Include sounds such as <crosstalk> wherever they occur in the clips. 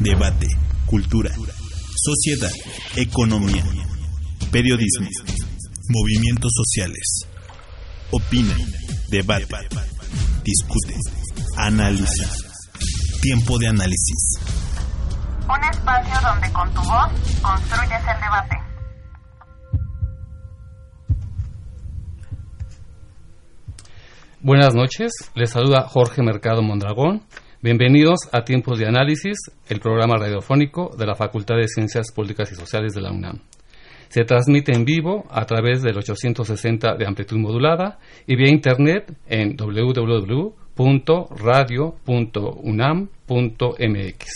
debate, cultura, sociedad, economía, periodismo, movimientos sociales. Opina, debate, discute, analiza. Tiempo de análisis. Un espacio donde con tu voz construyes el debate. Buenas noches, les saluda Jorge Mercado Mondragón Bienvenidos a Tiempos de Análisis, el programa radiofónico de la Facultad de Ciencias Políticas y Sociales de la UNAM. Se transmite en vivo a través del 860 de amplitud modulada y vía internet en www.radio.unam.mx.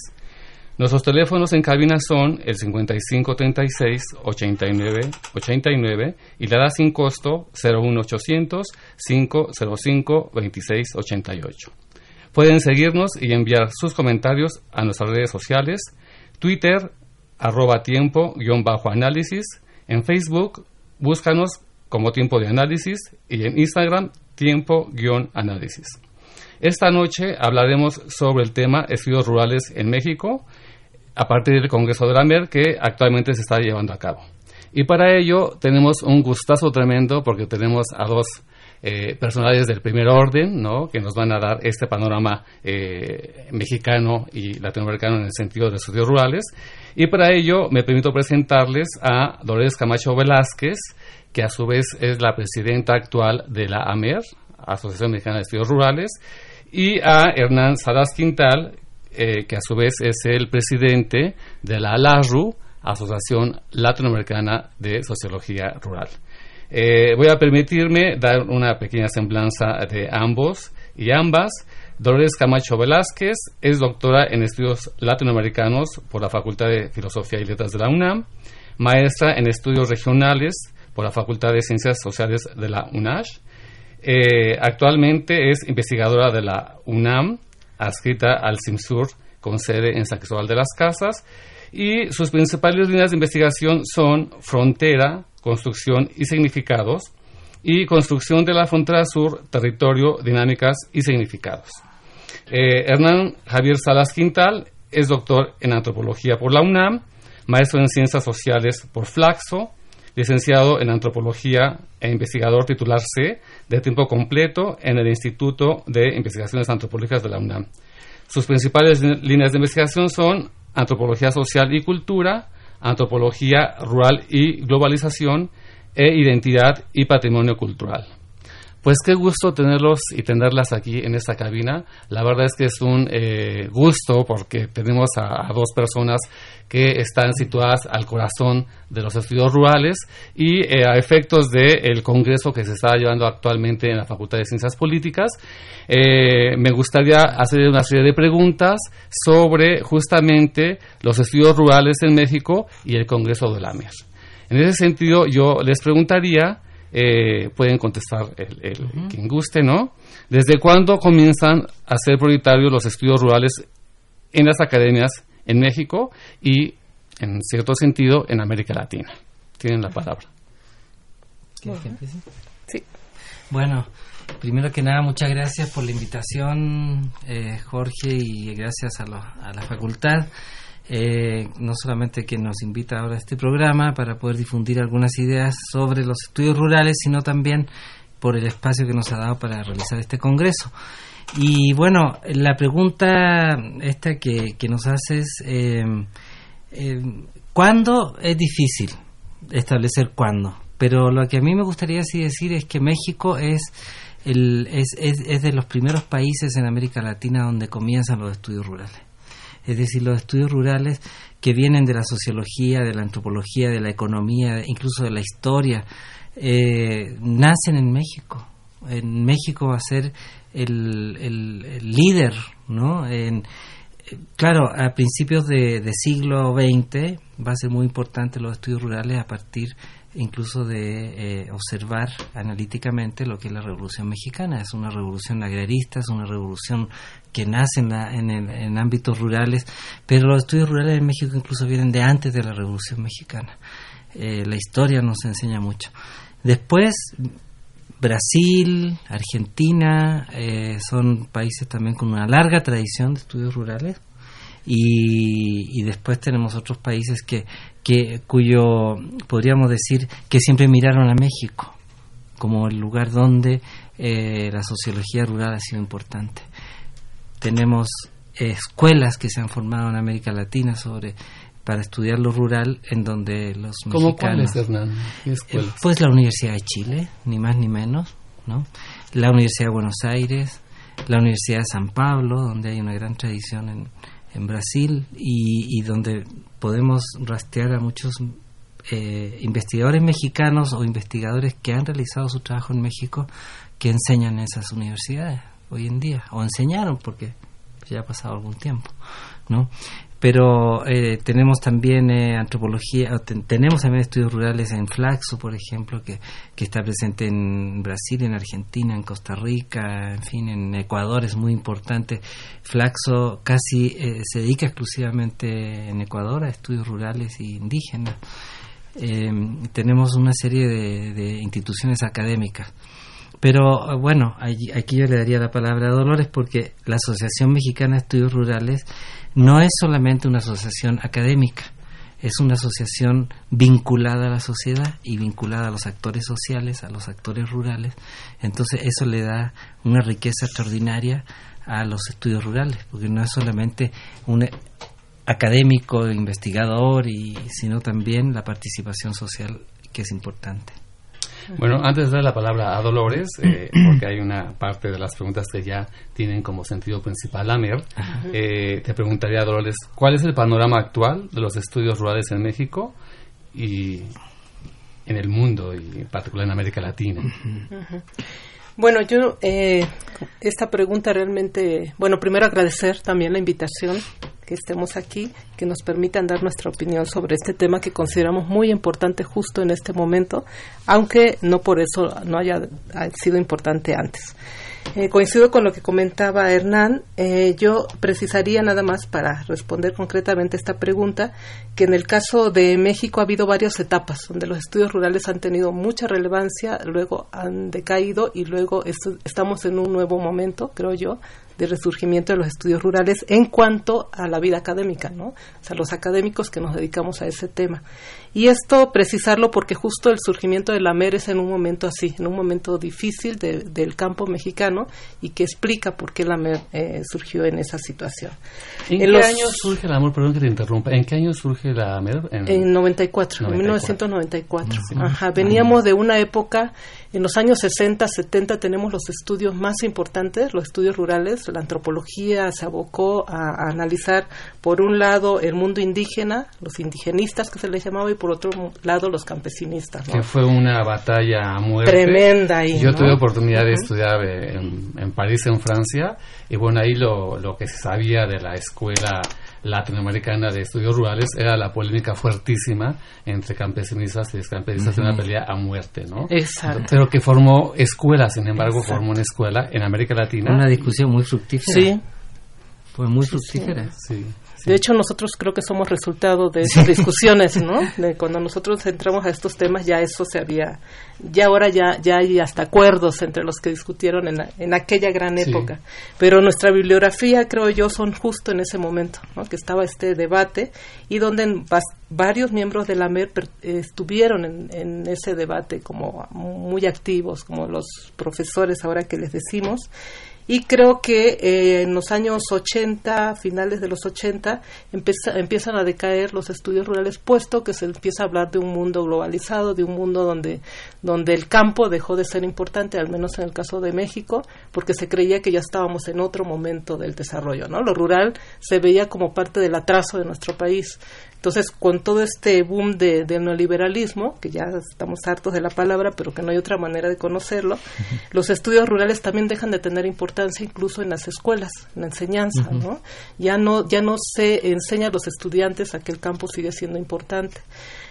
Nuestros teléfonos en cabina son el 5536 89 89 y la da sin costo 01800 505 2688. Pueden seguirnos y enviar sus comentarios a nuestras redes sociales, Twitter, arroba tiempo-análisis, en Facebook, búscanos como tiempo de análisis y en Instagram, tiempo-análisis. Esta noche hablaremos sobre el tema estudios rurales en México a partir del Congreso de la MER que actualmente se está llevando a cabo. Y para ello tenemos un gustazo tremendo porque tenemos a dos eh, personalidades del primer orden, que nos van a dar este panorama eh, mexicano y latinoamericano en el sentido de estudios rurales. Y para ello me permito presentarles a Dolores Camacho Velázquez, que a su vez es la presidenta actual de la AMER, Asociación Mexicana de Estudios Rurales, y a Hernán Salas Quintal, eh, que a su vez es el presidente de la ALARU, Asociación Latinoamericana de Sociología Rural. Eh, voy a permitirme dar una pequeña semblanza de ambos y ambas. Dolores Camacho Velázquez es doctora en estudios latinoamericanos por la Facultad de Filosofía y Letras de la UNAM, maestra en estudios regionales por la Facultad de Ciencias Sociales de la UNASH. Eh, actualmente es investigadora de la UNAM, adscrita al CIMSUR con sede en San Cristóbal de las Casas, y sus principales líneas de investigación son frontera, construcción y significados, y construcción de la frontera sur, territorio, dinámicas y significados. Eh, Hernán Javier Salas Quintal es doctor en antropología por la UNAM, maestro en ciencias sociales por Flaxo, licenciado en antropología e investigador titular C de tiempo completo en el Instituto de Investigaciones Antropológicas de la UNAM. Sus principales líneas de investigación son antropología social y cultura, antropología rural y globalización e identidad y patrimonio cultural. Pues qué gusto tenerlos y tenerlas aquí en esta cabina. La verdad es que es un eh, gusto porque tenemos a, dos personas que están situadas al corazón de los estudios rurales y eh, a efectos del congreso que se está llevando actualmente en la Facultad de Ciencias Políticas. Eh, me gustaría hacer una serie de preguntas sobre justamente los estudios rurales en México y el Congreso de la MER. En ese sentido, yo les preguntaría eh, pueden contestar el, quien guste, ¿no? ¿Desde cuándo comienzan a ser prioritarios los estudios rurales en las academias en México y, en cierto sentido, en América Latina? Tienen la palabra. Sí. Bueno, primero que nada, muchas gracias por la invitación, eh, Jorge, y gracias a, a la facultad. Eh, no solamente que nos invita ahora a este programa para poder difundir algunas ideas sobre los estudios rurales, sino también por el espacio que nos ha dado para realizar este congreso. Y bueno, la pregunta esta que, nos haces, eh, eh, ¿cuándo es difícil establecer cuándo? Pero lo que a mí me gustaría así decir es que México es, el, es, es de los primeros países en América Latina donde comienzan los estudios rurales es decir, los estudios rurales que vienen de la sociología, de la antropología, de la economía, incluso de la historia, eh, nacen en México. En México va a ser el, líder, ¿no? En, claro, a principios de, siglo XX va a ser muy importante los estudios rurales a partir incluso de eh, observar analíticamente lo que es la revolución mexicana. Es una revolución agrarista, es una revolución que nace en, ámbitos rurales, pero los estudios rurales en México incluso vienen de antes de la revolución mexicana. Eh, la historia nos enseña mucho. Después, Brasil, Argentina, eh, son países también con una larga tradición de estudios rurales. Y, después tenemos otros países que, que cuyo podríamos decir que siempre miraron a México como el lugar donde eh, la sociología rural ha sido importante. Tenemos escuelas que se han formado en América Latina sobre para estudiar lo rural en donde los ¿Cómo cuáles, Hernán? Eh, pues la Universidad de Chile, ni más ni menos, ¿no? La Universidad de Buenos Aires, la Universidad de San Pablo, donde hay una gran tradición en, en Brasil y, donde podemos rastrear a muchos eh, investigadores mexicanos o investigadores que han realizado su trabajo en México que enseñan en esas universidades hoy en día, o enseñaron porque ya ha pasado algún tiempo, ¿no? pero eh, tenemos también eh, antropología, tenemos también estudios rurales en Flaxo, por ejemplo, que, que está presente en Brasil, en Argentina, en Costa Rica, en fin, en Ecuador es muy importante. Flaxo casi eh, se dedica exclusivamente en Ecuador a estudios rurales y indígenas. tenemos una serie de, de instituciones académicas. Pero bueno, aquí yo le daría la palabra a Dolores porque la Asociación Mexicana de Estudios Rurales no es solamente una asociación académica, es una asociación vinculada a la sociedad y vinculada a los actores sociales, a los actores rurales. Entonces eso le da una riqueza extraordinaria a los estudios rurales, porque no es solamente un académico, investigador, y, sino también la participación social que es importante. Bueno, antes de dar la palabra a Dolores, eh, <clears throat> porque hay una parte de las preguntas que ya tienen como sentido principal AMER, eh, te preguntaría, Dolores, ¿cuál es el panorama actual de los estudios rurales en México y en el mundo, y en particular en América Latina? Bueno, yo eh, esta pregunta realmente, bueno, primero agradecer también la invitación que estemos aquí, que nos permitan dar nuestra opinión sobre este tema que consideramos muy importante justo en este momento, aunque no por eso no haya sido importante antes. Eh, coincido con lo que comentaba Hernán. Eh, yo precisaría nada más para responder concretamente esta pregunta que en el caso de México ha habido varias etapas donde los estudios rurales han tenido mucha relevancia, luego han decaído y luego estamos en un nuevo momento, creo yo, de resurgimiento de los estudios rurales en cuanto a la vida académica, ¿no? O sea, los académicos que nos dedicamos a ese tema. Y esto precisarlo porque justo el surgimiento de la MER es en un momento así, en un momento difícil del campo mexicano y que explica por qué la MER eh, surgió en esa situación. ¿En, qué año surge la MER? Perdón que te interrumpa. ¿En qué año surge la MER? En, en 94, en 1994. Ajá, veníamos de una época en los años 60, 70 tenemos los estudios más importantes, los estudios rurales. La antropología se abocó a, analizar, por un lado, el mundo indígena, los indigenistas que se les llamaba, y por otro lado, los campesinistas. Que fue una batalla a muerte. Tremenda. Yo tuve oportunidad de estudiar en, en, París, en Francia, y bueno, ahí lo, lo que se sabía de la escuela latinoamericana de estudios rurales era la polémica fuertísima entre campesinistas y descampesinistas, una pelea a muerte, ¿no? Exacto. Pero que formó escuelas, sin embargo, formó una escuela en América Latina. Una discusión muy fructífera. Sí. Fue muy fructífera. sí. De hecho, nosotros creo que somos resultado de esas <laughs> discusiones, ¿no? De cuando nosotros entramos a estos temas, ya eso se había, ya ahora ya, ya hay hasta acuerdos entre los que discutieron en, en aquella gran época. Pero nuestra bibliografía, creo yo, son justo en ese momento, ¿no? Que estaba este debate y donde varios miembros de la MER estuvieron en, en ese debate como muy activos, como los profesores ahora que les decimos y creo que eh, en los años 80, finales de los 80, empiezan a decaer los estudios rurales, puesto que se empieza a hablar de un mundo globalizado, de un mundo donde, donde el campo dejó de ser importante, al menos en el caso de México, porque se creía que ya estábamos en otro momento del desarrollo. ¿no? Lo rural se veía como parte del atraso de nuestro país. Entonces, con todo este boom de, del neoliberalismo, que ya estamos hartos de la palabra, pero que no hay otra manera de conocerlo, los estudios rurales también dejan de tener importancia incluso en las escuelas, en la enseñanza, ¿no? Ya no, ya no se enseña a los estudiantes a que el campo sigue siendo importante.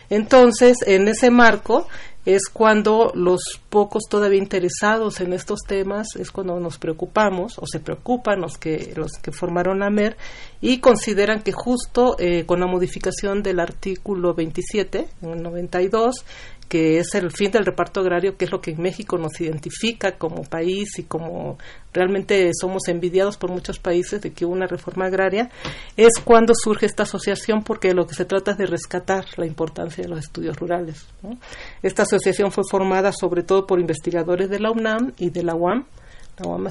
Entonces, en ese marco es cuando los pocos todavía interesados en estos temas es cuando nos preocupamos o se preocupan los que los que formaron la MER y consideran que justo eh, con la modificación del artículo 27 en el 92 que es el fin del reparto agrario, que es lo que en México nos identifica como país y como realmente somos envidiados por muchos países de que hubo una reforma agraria, es cuando surge esta asociación porque lo que se trata es de rescatar la importancia de los estudios rurales. Esta asociación fue formada sobre todo por investigadores de la UNAM y de la UAM,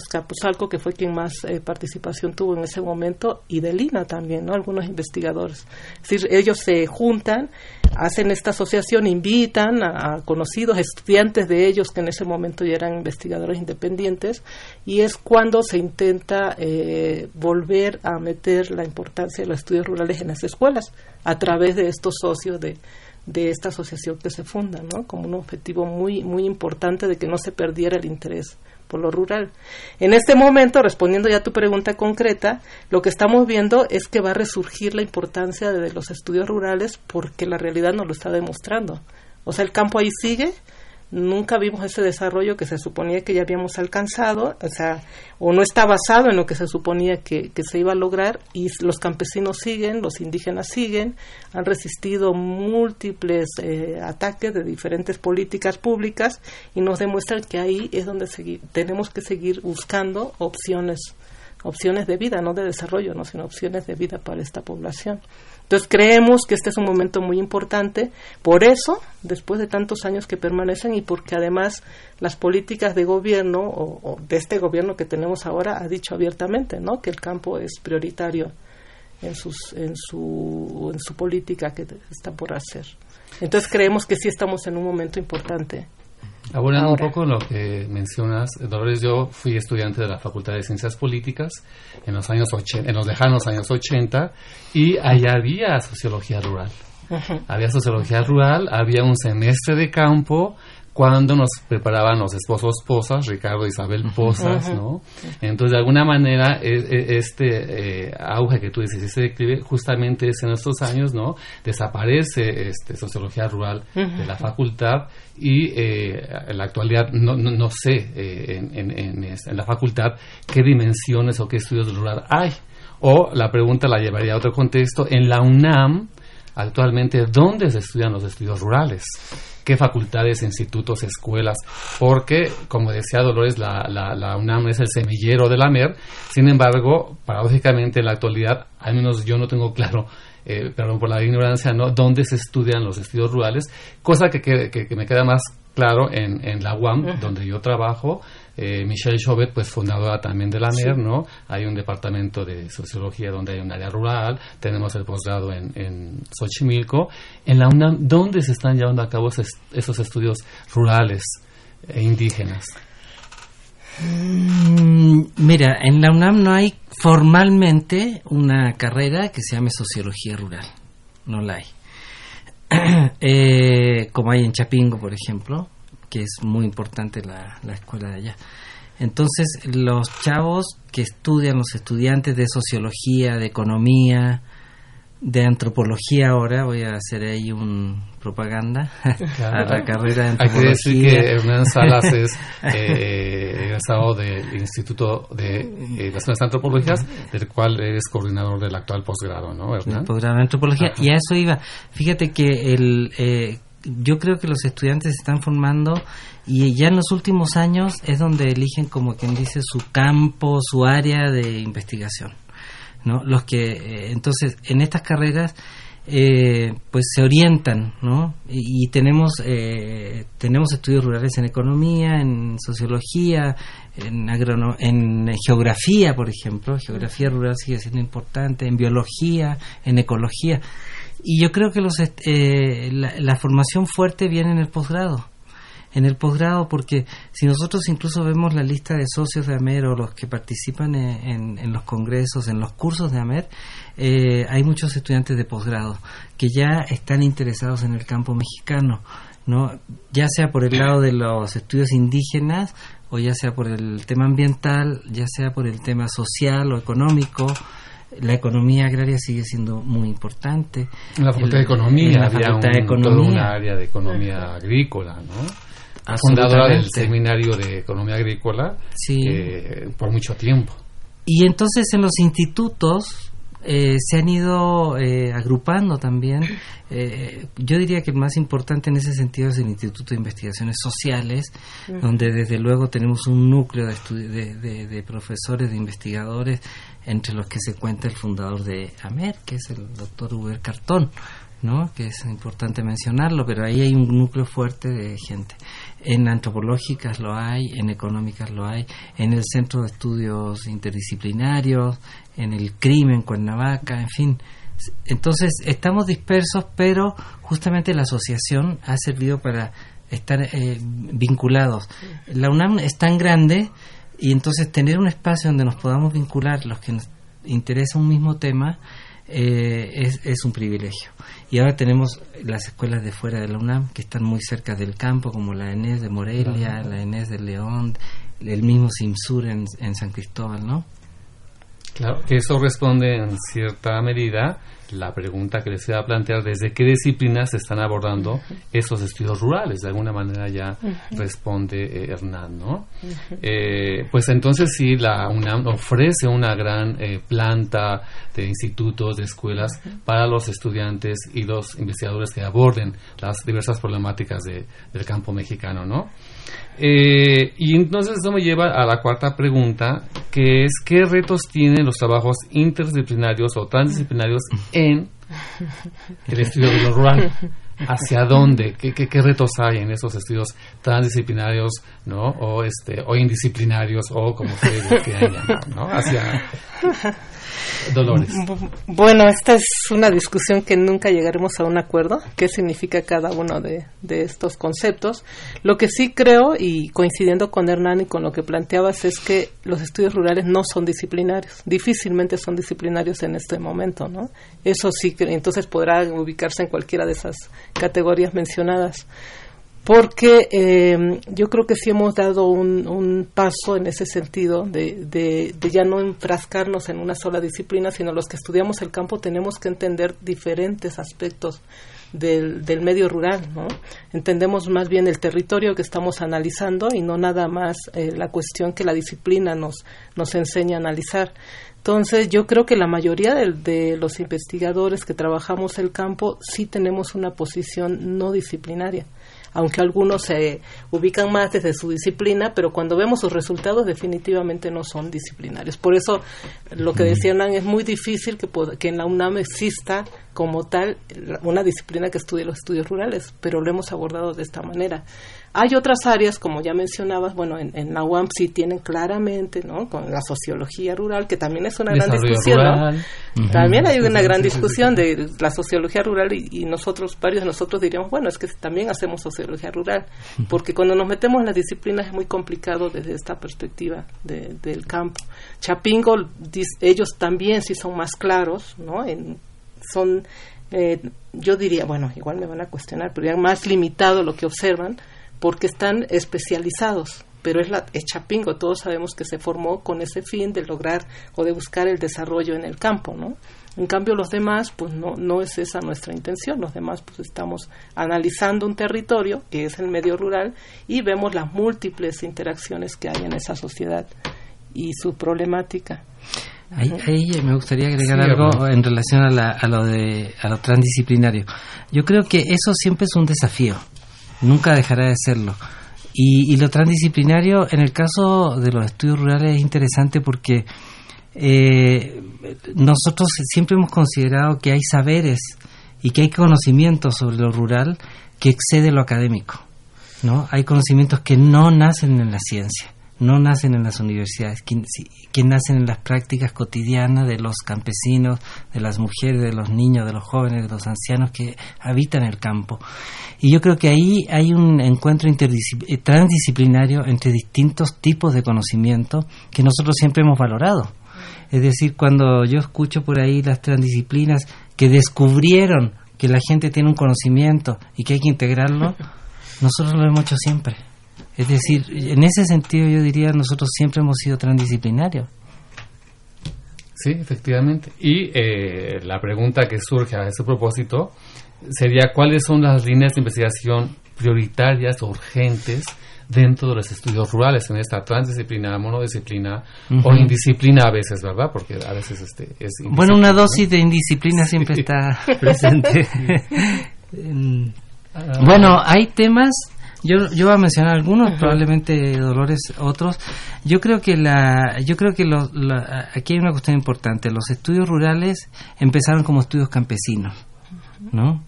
Capuzalco, que fue quien más eh, participación tuvo en ese momento, y de Lina también, ¿no? Algunos investigadores. Es decir, ellos se juntan, hacen esta asociación, invitan a, conocidos estudiantes de ellos que en ese momento ya eran investigadores independientes, y es cuando se intenta eh, volver a meter la importancia de los estudios rurales en las escuelas, a través de estos socios de, de esta asociación que se funda, ¿no? Como un objetivo muy muy importante de que no se perdiera el interés por lo rural. En este momento, respondiendo ya a tu pregunta concreta, lo que estamos viendo es que va a resurgir la importancia de los estudios rurales porque la realidad nos lo está demostrando. O sea, el campo ahí sigue, nunca vimos ese desarrollo que se suponía que ya habíamos alcanzado, o sea, o no está basado en lo que se suponía que, se iba a lograr y los campesinos siguen, los indígenas siguen, han resistido múltiples eh, ataques de diferentes políticas públicas y nos demuestran que ahí es donde tenemos que seguir buscando opciones opciones de vida, no de desarrollo, no, sino opciones de vida para esta población. Entonces creemos que este es un momento muy importante, por eso, después de tantos años que permanecen y porque además las políticas de gobierno o, de este gobierno que tenemos ahora ha dicho abiertamente, ¿no? Que el campo es prioritario en sus en su en su política que está por hacer. Entonces creemos que sí estamos en un momento importante Abonando un poco lo que mencionas, Dolores, yo fui estudiante de la Facultad de Ciencias Políticas en los años en los lejanos años 80 y allá había sociología rural. Había sociología rural, había un semestre de campo cuando nos preparaban los esposos Posas, Ricardo y Isabel Posas, ¿no? Entonces, de alguna manera, e, e, este eh, auge que tú dices, ese declive, justamente es en estos años, ¿no? Desaparece este, sociología rural de la facultad y eh, en la actualidad no, no, sé eh, en, en, en, la facultad qué dimensiones o qué estudios rural hay. O la pregunta la llevaría a otro contexto, en la UNAM, actualmente, ¿dónde se estudian los estudios rurales? Qué facultades, institutos, escuelas, porque, como decía Dolores, la, la, UNAM es el semillero de la MER, sin embargo, paradójicamente en la actualidad, al menos yo no tengo claro eh, perdón por la ignorancia, ¿no? dónde se estudian los estudios rurales, cosa que, que, me queda más claro en, en la UAM, donde yo trabajo, eh, Michelle Chauvet, pues fundadora también de la MER, ¿no? Hay un departamento de sociología donde hay un área rural, tenemos el posgrado en, en Xochimilco. En la UNAM, ¿dónde se están llevando a cabo esos estudios rurales e indígenas? Mm, mira, en la UNAM no hay formalmente una carrera que se llame sociología rural, no la hay. <clears throat> Eh, como hay en Chapingo, por ejemplo, que es muy importante la, la escuela de allá. Entonces, los chavos que estudian, los estudiantes de sociología, de economía, de antropología ahora, voy a hacer ahí un propaganda <laughs> a la carrera de antropología. Hay que decir que Hernán Salas es <laughs> eh, egresado del Instituto de eh, las Antropologías, del cual es coordinador del actual posgrado, ¿no, Hernán? El posgrado de antropología, y a eso iba. Fíjate que el, eh, yo creo que los estudiantes se están formando y ya en los últimos años es donde eligen como quien dice su campo, su área de investigación. ¿no? Los que eh, entonces en estas carreras eh, pues se orientan, ¿no? Y, tenemos eh, tenemos estudios rurales en economía, en sociología, en en geografía, por ejemplo, geografía rural sigue siendo importante, en biología, en ecología. Y yo creo que los, eh, la, formación fuerte viene en el posgrado. en el posgrado porque si nosotros incluso vemos la lista de socios de AMER o los que participan en, en, los congresos, en los cursos de AMER, eh, hay muchos estudiantes de posgrado que ya están interesados en el campo mexicano, ¿no? ya sea por el lado de los estudios indígenas o ya sea por el tema ambiental, ya sea por el tema social o económico, la economía agraria sigue siendo muy importante. En la Facultad de Economía la había de Economía. una área de economía agrícola, ¿no? Fundadora del Seminario de Economía Agrícola eh, por mucho tiempo. Y entonces en los institutos eh, se han ido eh, agrupando también. yo diría que el más importante en ese sentido es el Instituto de Investigaciones Sociales, donde desde luego tenemos un núcleo de, de, de, profesores, de investigadores entre los que se cuenta el fundador de AMER, que es el doctor Uber Cartón, ¿no? que es importante mencionarlo, pero ahí hay un núcleo fuerte de gente. En antropológicas lo hay, en económicas lo hay, en el Centro de Estudios Interdisciplinarios, en el Crimen, Cuernavaca, en fin. Entonces, estamos dispersos, pero justamente la asociación ha servido para estar eh, vinculados. La UNAM es tan grande y entonces tener un espacio donde nos podamos vincular los que nos interesa un mismo tema eh, es, es, un privilegio. Y ahora tenemos las escuelas de fuera de la UNAM que están muy cerca del campo, como la ENES de Morelia, la ENES de León, el mismo SIMSUR en, en San Cristóbal, ¿no? Claro, que eso responde en cierta medida la pregunta que les iba a plantear, ¿desde qué disciplinas se están abordando esos estudios rurales? De alguna manera ya responde eh, Hernán, ¿no? Eh, pues entonces sí, la UNAM ofrece una gran eh, planta de institutos, de escuelas para los estudiantes y los investigadores que aborden las diversas problemáticas del campo mexicano, ¿no? y entonces eso me lleva a la cuarta pregunta, que es ¿qué retos tienen los trabajos interdisciplinarios o transdisciplinarios en el estudio de lo rural. <laughs> ¿Hacia dónde? ¿Qué, qué, retos hay en esos estudios transdisciplinarios, ¿no? O, este, o indisciplinarios, o como se <laughs> quieran llamar, ¿no? Hacia Dolores. Bueno, esta es una discusión que nunca llegaremos a un acuerdo. ¿Qué significa cada uno de, estos conceptos? Lo que sí creo, y coincidiendo con Hernán y con lo que planteabas, es que los estudios rurales no son disciplinarios. Difícilmente son disciplinarios en este momento, ¿no? Eso sí, entonces podrá ubicarse en cualquiera de esas categorías mencionadas porque eh, yo creo que sí hemos dado un, paso en ese sentido de, de, ya no enfrascarnos en una sola disciplina, sino los que estudiamos el campo tenemos que entender diferentes aspectos del, del medio rural, ¿no? Entendemos más bien el territorio que estamos analizando y no nada más eh, la cuestión que la disciplina nos, nos enseña a analizar. Entonces, yo creo que la mayoría de, de, los investigadores que trabajamos el campo sí tenemos una posición no disciplinaria aunque algunos se ubican más desde su disciplina, pero cuando vemos sus resultados definitivamente no son disciplinarios. Por eso lo que decían es muy difícil que, que en la UNAM exista como tal una disciplina que estudie los estudios rurales, pero lo hemos abordado de esta manera. Hay otras áreas, como ya mencionabas, bueno, en, en la UAM sí tienen claramente, ¿no? Con la sociología rural, que también es una gran discusión, ¿no? También hay una gran discusión de la sociología rural y, nosotros, varios de nosotros diríamos, bueno, es que también hacemos sociología rural, porque cuando nos metemos en las disciplinas es muy complicado desde esta perspectiva del campo. Chapingo, ellos también sí son más claros, ¿no? En, son, eh, yo diría, bueno, igual me van a cuestionar, pero ya más limitado lo que observan, porque están especializados, pero es, la, es Chapingo, todos sabemos que se formó con ese fin de lograr o de buscar el desarrollo en el campo, ¿no? En cambio los demás, pues no, no es esa nuestra intención, los demás pues estamos analizando un territorio, que es el medio rural, y vemos las múltiples interacciones que hay en esa sociedad y su problemática. Ahí, me gustaría agregar algo en relación a, a, lo de a lo transdisciplinario. Yo creo que eso siempre es un desafío nunca dejará de serlo. Y, lo transdisciplinario, en el caso de los estudios rurales, es interesante porque eh, nosotros siempre hemos considerado que hay saberes y que hay conocimientos sobre lo rural que excede lo académico. ¿no? Hay conocimientos que no nacen en la ciencia, no nacen en las universidades, que, que, nacen en las prácticas cotidianas de los campesinos, de las mujeres, de los niños, de los jóvenes, de los ancianos que habitan el campo. Y yo creo que ahí hay un encuentro eh, transdisciplinario entre distintos tipos de conocimiento que nosotros siempre hemos valorado. Es decir, cuando yo escucho por ahí las transdisciplinas que descubrieron que la gente tiene un conocimiento y que hay que integrarlo, <laughs> nosotros lo hemos hecho siempre. Es decir, en ese sentido yo diría nosotros siempre hemos sido transdisciplinarios. Sí, efectivamente. Y eh, la pregunta que surge a ese propósito sería cuáles son las líneas de investigación prioritarias urgentes dentro de los estudios rurales en esta transdisciplina, monodisciplina o indisciplina a veces, ¿verdad? Porque a veces este es bueno una dosis de indisciplina siempre está <laughs> presente. <laughs> bueno, hay temas yo, yo voy a mencionar algunos, probablemente Dolores otros. Yo creo que la, yo creo que aquí hay una cuestión importante. Los estudios rurales empezaron como estudios campesinos, ¿no?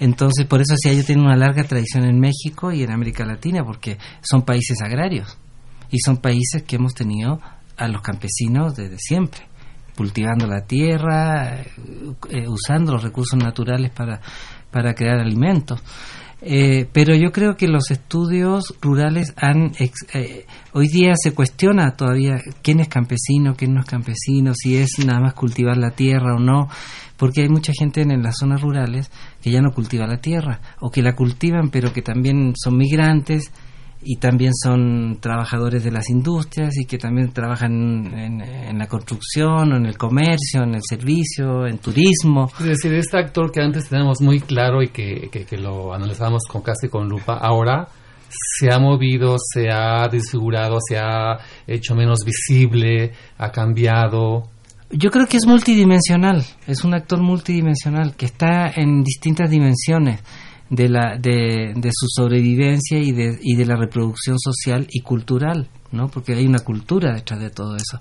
Entonces, por eso sí, ellos tienen una larga tradición en México y en América Latina, porque son países agrarios y son países que hemos tenido a los campesinos desde siempre, cultivando la tierra, eh, usando los recursos naturales para, para crear alimentos. Eh, pero yo creo que los estudios rurales han eh, hoy día se cuestiona todavía quién es campesino, quién no es campesino, si es nada más cultivar la tierra o no, porque hay mucha gente en, las zonas rurales que ya no cultiva la tierra o que la cultivan pero que también son migrantes y también son trabajadores de las industrias y que también trabajan en, la construcción, o en el comercio, en el servicio, en turismo. Es decir, este actor que antes teníamos muy claro y que, que, lo analizábamos con casi con lupa, ahora se ha movido, se ha desfigurado, se ha hecho menos visible, ha cambiado. Yo creo que es multidimensional, es un actor multidimensional que está en distintas dimensiones de, la, de, de su sobrevivencia y de, y de la reproducción social y cultural, ¿no? Porque hay una cultura detrás de todo eso.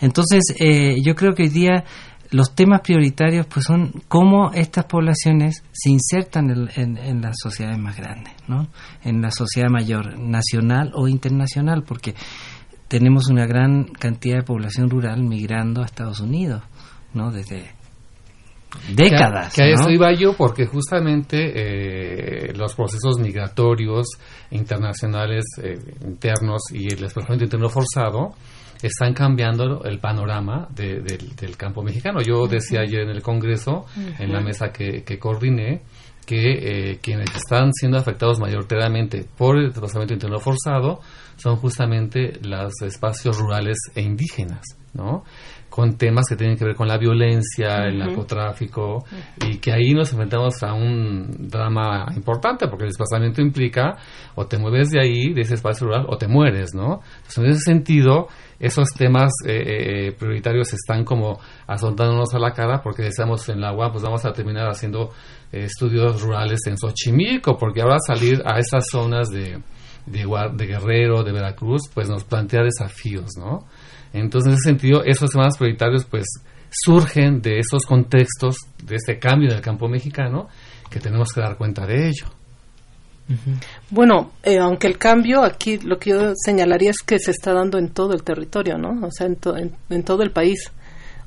Entonces, eh, yo creo que hoy día los temas prioritarios pues son cómo estas poblaciones se insertan en, en, las sociedades más grandes, ¿no? En la sociedad mayor, nacional o internacional, porque tenemos una gran cantidad de población rural migrando a Estados Unidos, ¿no? Desde décadas. Que, a eso iba yo porque justamente eh, los procesos migratorios internacionales eh, internos y el desplazamiento interno forzado están cambiando el panorama del, campo mexicano. Yo decía ayer en el Congreso, en la mesa que, que coordiné, que eh, quienes están siendo afectados mayoritariamente por el desplazamiento interno forzado son justamente los espacios rurales e indígenas, ¿no? con temas que tienen que ver con la violencia, el narcotráfico, y que ahí nos enfrentamos a un drama importante, porque el desplazamiento implica o te mueves de ahí, de ese espacio rural, o te mueres, ¿no? Entonces, en ese sentido, esos temas eh, eh, prioritarios están como azotándonos a la cara, porque decíamos en la UAM, pues vamos a terminar haciendo eh, estudios rurales en Xochimilco, porque ahora salir a esas zonas de, de, de Guerrero, de Veracruz, pues nos plantea desafíos, ¿no? Entonces, en ese sentido, esos temas prioritarios pues surgen de esos contextos, de este cambio en el campo mexicano, que tenemos que dar cuenta de ello. Bueno, eh, aunque el cambio aquí lo que yo señalaría es que se está dando en todo el territorio, ¿no? O sea, en, en, todo el país.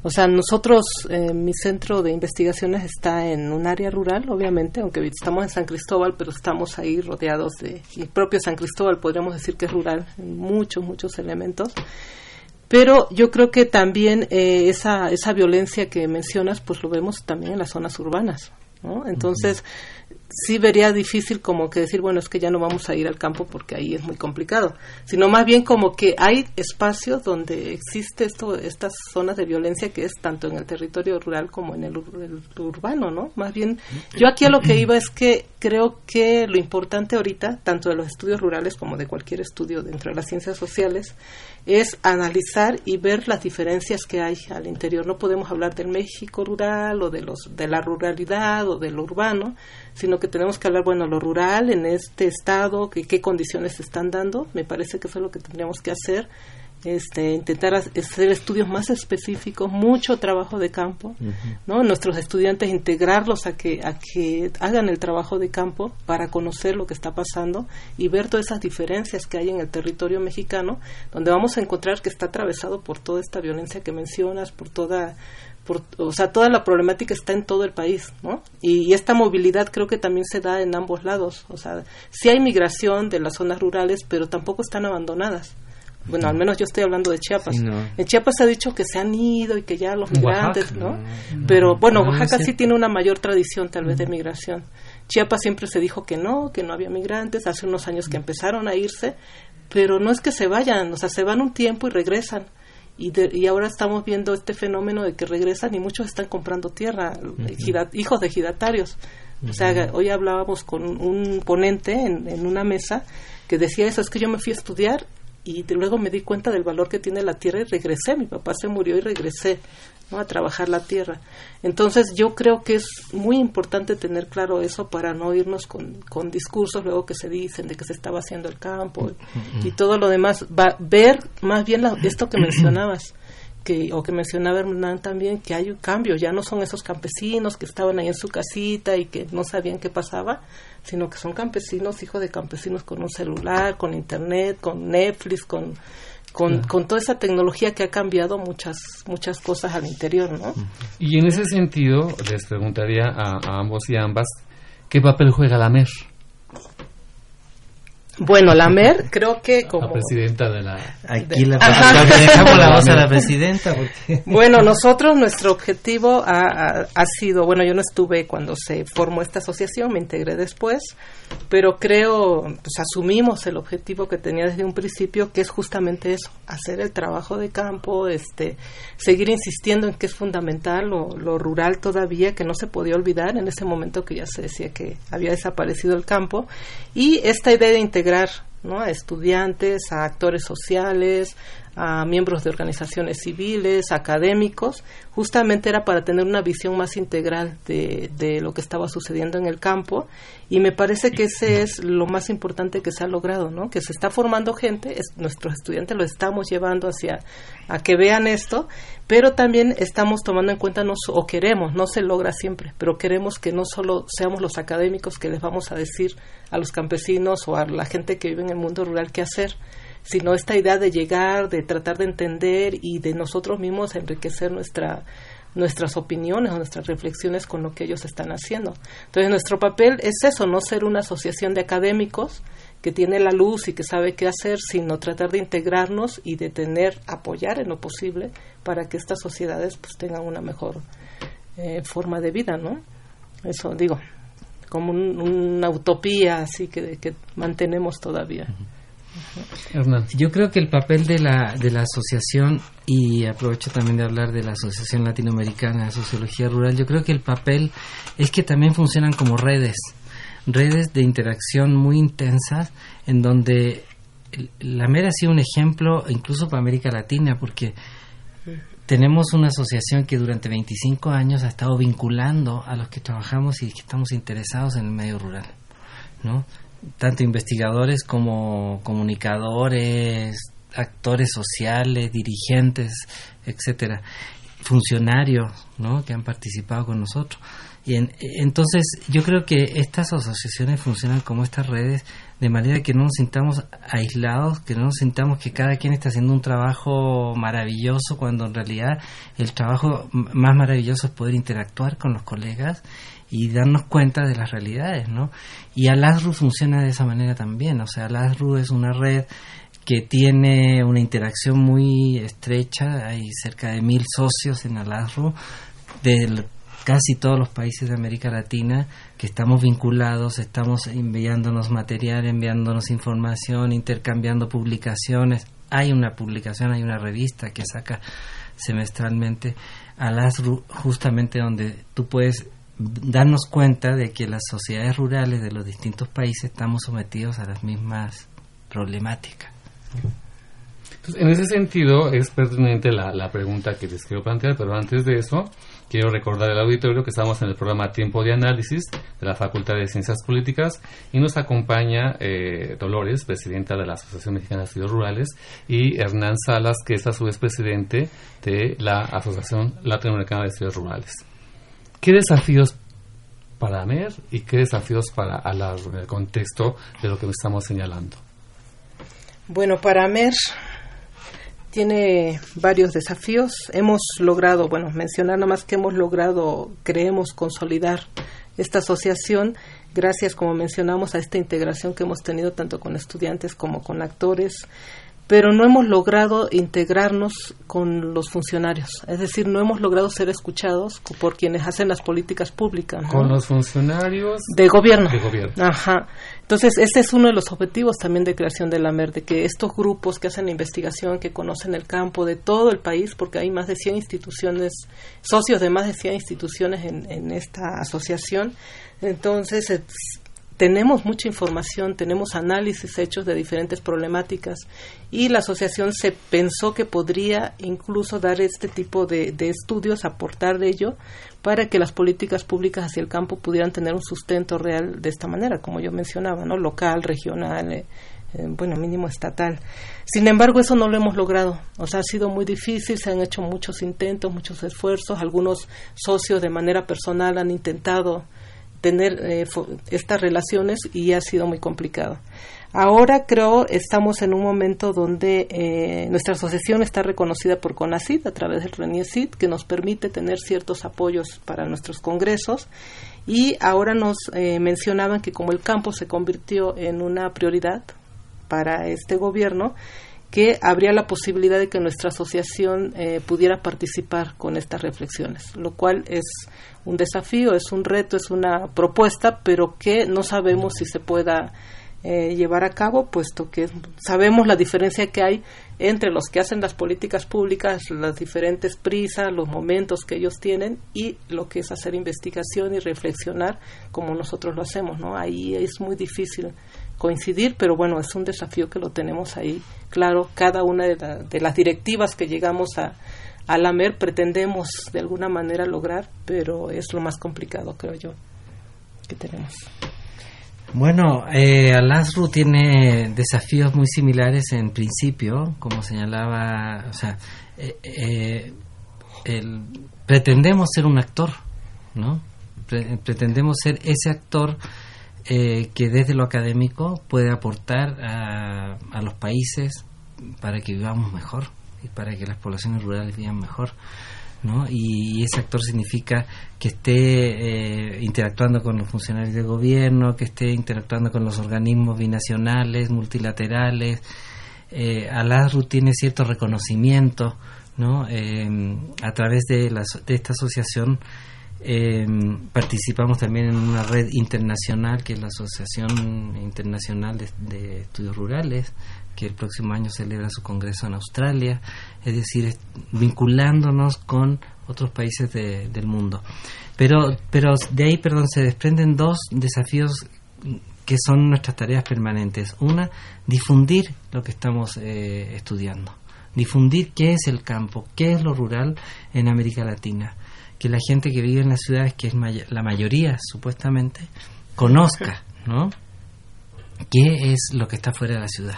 O sea, nosotros, eh, mi centro de investigaciones está en un área rural, obviamente, aunque estamos en San Cristóbal, pero estamos ahí rodeados de, el propio San Cristóbal podríamos decir que es rural en muchos, muchos elementos. Pero yo creo que también eh, esa, esa violencia que mencionas, pues lo vemos también en las zonas urbanas. ¿no? Entonces, sí vería difícil como que decir, bueno, es que ya no vamos a ir al campo porque ahí es muy complicado, sino más bien como que hay espacios donde existe esto, estas zonas de violencia que es tanto en el territorio rural como en el, urbano, ¿no? Más bien, yo aquí a lo que iba es que creo que lo importante ahorita, tanto de los estudios rurales como de cualquier estudio dentro de las ciencias sociales, es analizar y ver las diferencias que hay al interior. No podemos hablar del México rural o de los de la ruralidad o de lo urbano, sino que tenemos que hablar, bueno, lo rural en este estado, que, qué condiciones se están dando. Me parece que eso es lo que tendríamos que hacer este, intentar hacer estudios más específicos, mucho trabajo de campo, ¿no? Nuestros estudiantes integrarlos a que, a que hagan el trabajo de campo para conocer lo que está pasando y ver todas esas diferencias que hay en el territorio mexicano, donde vamos a encontrar que está atravesado por toda esta violencia que mencionas, por toda por, o sea, toda la problemática está en todo el país, ¿no? Y, y, esta movilidad creo que también se da en ambos lados, o sea, sí hay migración de las zonas rurales, pero tampoco están abandonadas bueno, al menos yo estoy hablando de Chiapas. En Chiapas se ha dicho que se han ido y que ya los migrantes, ¿no? Pero bueno, Oaxaca sí tiene una mayor tradición tal vez de migración. Chiapas siempre se dijo que no, que no había migrantes, hace unos años que empezaron a irse, pero no es que se vayan, o sea, se van un tiempo y regresan. Y, y ahora estamos viendo este fenómeno de que regresan y muchos están comprando tierra, hijos de giratarios. O sea, hoy hablábamos con un ponente en, en una mesa que decía eso, es que yo me fui a estudiar y luego me di cuenta del valor que tiene la tierra y regresé. Mi papá se murió y regresé ¿no? a trabajar la tierra. Entonces yo creo que es muy importante tener claro eso para no irnos con, con discursos luego que se dicen de que se estaba haciendo el campo y, todo lo demás. Va, ver más bien esto que mencionabas. Que, o que mencionaba Hernán también, que hay un cambio, ya no son esos campesinos que estaban ahí en su casita y que no sabían qué pasaba, sino que son campesinos, hijos de campesinos con un celular, con internet, con Netflix, con, con, toda esa tecnología que ha cambiado muchas muchas cosas al interior, ¿no? Y en ese sentido, les preguntaría a, a ambos y ambas, ¿qué papel juega la MER? Bueno, la MER creo que como... La presidenta de la... Aquí la, dejamos la voz a la <laughs> presidenta. Porque... Bueno, nosotros, nuestro objetivo ha, ha, sido, bueno, yo no estuve cuando se formó esta asociación, me integré después, pero creo, pues asumimos el objetivo que tenía desde un principio, que es justamente eso, hacer el trabajo de campo, este, seguir insistiendo en que es fundamental lo, lo rural todavía, que no se podía olvidar en ese momento que ya se decía que había desaparecido el campo, y esta idea de integrar ¿no? a estudiantes, a actores sociales, a miembros de organizaciones civiles, académicos, justamente era para tener una visión más integral de, de, lo que estaba sucediendo en el campo y me parece que ese es lo más importante que se ha logrado, ¿no? que se está formando gente, es, nuestros estudiantes lo estamos llevando hacia a que vean esto, pero también estamos tomando en cuenta, no, o queremos, no se logra siempre, pero queremos que no solo seamos los académicos que les vamos a decir a los campesinos o a la gente que vive en el mundo rural qué hacer, sino esta idea de llegar, de tratar de entender y de nosotros mismos enriquecer nuestra nuestras opiniones o nuestras reflexiones con lo que ellos están haciendo. Entonces, nuestro papel es eso, no ser una asociación de académicos que tiene la luz y que sabe qué hacer, sino tratar de integrarnos y de tener, apoyar en lo posible para que estas sociedades pues tengan una mejor eh, forma de vida, ¿no? Eso digo, como una utopía así que, que mantenemos todavía. Yo creo que el papel de la, de la asociación, y aprovecho también de hablar de la Asociación Latinoamericana de Sociología Rural, yo creo que el papel es que también funcionan como redes, redes de interacción muy intensas, en donde la MER ha sido un ejemplo incluso para América Latina, porque tenemos una asociación que durante 25 años ha estado vinculando a los que trabajamos y que estamos interesados en el medio rural, ¿no? Tanto investigadores como comunicadores, actores sociales, dirigentes, etcétera, funcionarios, ¿no? que han participado con nosotros. Y entonces yo creo que estas asociaciones funcionan como estas redes de manera que no nos sintamos aislados, que no nos sintamos que cada quien está haciendo un trabajo maravilloso cuando en realidad el trabajo más maravilloso es poder interactuar con los colegas y darnos cuenta de las realidades, ¿no? Y Alasru funciona de esa manera también, o sea, Alasru es una red que tiene una interacción muy estrecha, hay cerca de mil socios en Alasru de casi todos los países de América Latina que estamos vinculados, estamos enviándonos material, enviándonos información, intercambiando publicaciones. Hay una publicación, hay una revista que saca semestralmente Alasru justamente donde tú puedes darnos cuenta de que las sociedades rurales de los distintos países estamos sometidos a las mismas problemáticas. en ese sentido es pertinente la, la pregunta que les quiero plantear, pero antes de eso, Quiero recordar al auditorio que estamos en el programa Tiempo de Análisis de la Facultad de Ciencias Políticas y nos acompaña eh, Dolores, presidenta de la Asociación Mexicana de Estudios Rurales, y Hernán Salas, que es a su vez presidente de la Asociación Latinoamericana de Estudios Rurales. ¿Qué desafíos para AMER y qué desafíos para ALARRO en el contexto de lo que estamos señalando? Bueno, para AMER tiene varios desafíos. Hemos logrado, bueno, mencionar nada más que hemos logrado, creemos, consolidar esta asociación gracias, como mencionamos, a esta integración que hemos tenido tanto con estudiantes como con actores, pero no hemos logrado integrarnos con los funcionarios. Es decir, no hemos logrado ser escuchados por quienes hacen las políticas públicas. Con los funcionarios de gobierno. De gobierno. Ajá. Entonces, este es uno de los objetivos también de creación de la MER, de que estos grupos que hacen investigación, que conocen el campo de todo el país, porque hay más de 100 instituciones, socios de más de 100 instituciones en, en esta asociación, entonces tenemos mucha información, tenemos análisis hechos de diferentes problemáticas y la asociación se pensó que podría incluso dar este tipo de, estudios, aportar de ello, para que las políticas públicas hacia el campo pudieran tener un sustento real de esta manera, como yo mencionaba, ¿no? local, regional, eh, eh, bueno, mínimo estatal. Sin embargo, eso no lo hemos logrado. O sea, ha sido muy difícil, se han hecho muchos intentos, muchos esfuerzos, algunos socios de manera personal han intentado tener eh, estas relaciones y ha sido muy complicado. Ahora creo estamos en un momento donde eh, nuestra asociación está reconocida por CONACID a través del RENIECID, que nos permite tener ciertos apoyos para nuestros congresos. Y ahora nos eh, mencionaban que como el campo se convirtió en una prioridad para este gobierno, que habría la posibilidad de que nuestra asociación pudiera participar con estas reflexiones, lo cual es un desafío, es un reto, es una propuesta, pero que no sabemos si se pueda eh, llevar a cabo, puesto que sabemos la diferencia que hay entre los que hacen las políticas públicas, las diferentes prisas, los momentos que ellos tienen y lo que es hacer investigación y reflexionar como nosotros lo hacemos, ¿no? Ahí es muy difícil coincidir, pero bueno, es un desafío que lo tenemos ahí claro, cada una de, de las directivas que llegamos a, a la pretendemos de alguna manera lograr, pero es lo más complicado, creo yo, que tenemos. Bueno, eh, Alasru tiene desafíos muy similares en principio, como señalaba, o sea, eh, eh, pretendemos ser un actor, ¿no? pretendemos ser ese actor eh, que desde lo académico puede aportar a los países para que vivamos mejor para que las poblaciones rurales vivan mejor. ¿no? Y, ese actor significa que esté eh, interactuando con los funcionarios de gobierno, que esté interactuando con los organismos binacionales, multilaterales. Eh, Alasru tiene cierto reconocimiento ¿no? Eh, a través de, de esta asociación. Eh, participamos también en una red internacional que es la Asociación Internacional de Estudios Rurales, que el próximo año celebra su congreso en Australia, es decir, vinculándonos con otros países del mundo. Pero, pero de ahí, perdón, se desprenden dos desafíos que son nuestras tareas permanentes. Una, difundir lo que estamos eh, estudiando, difundir qué es el campo, qué es lo rural en América Latina, que la gente que vive en las ciudades, que es la mayoría supuestamente, conozca, ¿no? ¿Qué es lo que está fuera de la ciudad?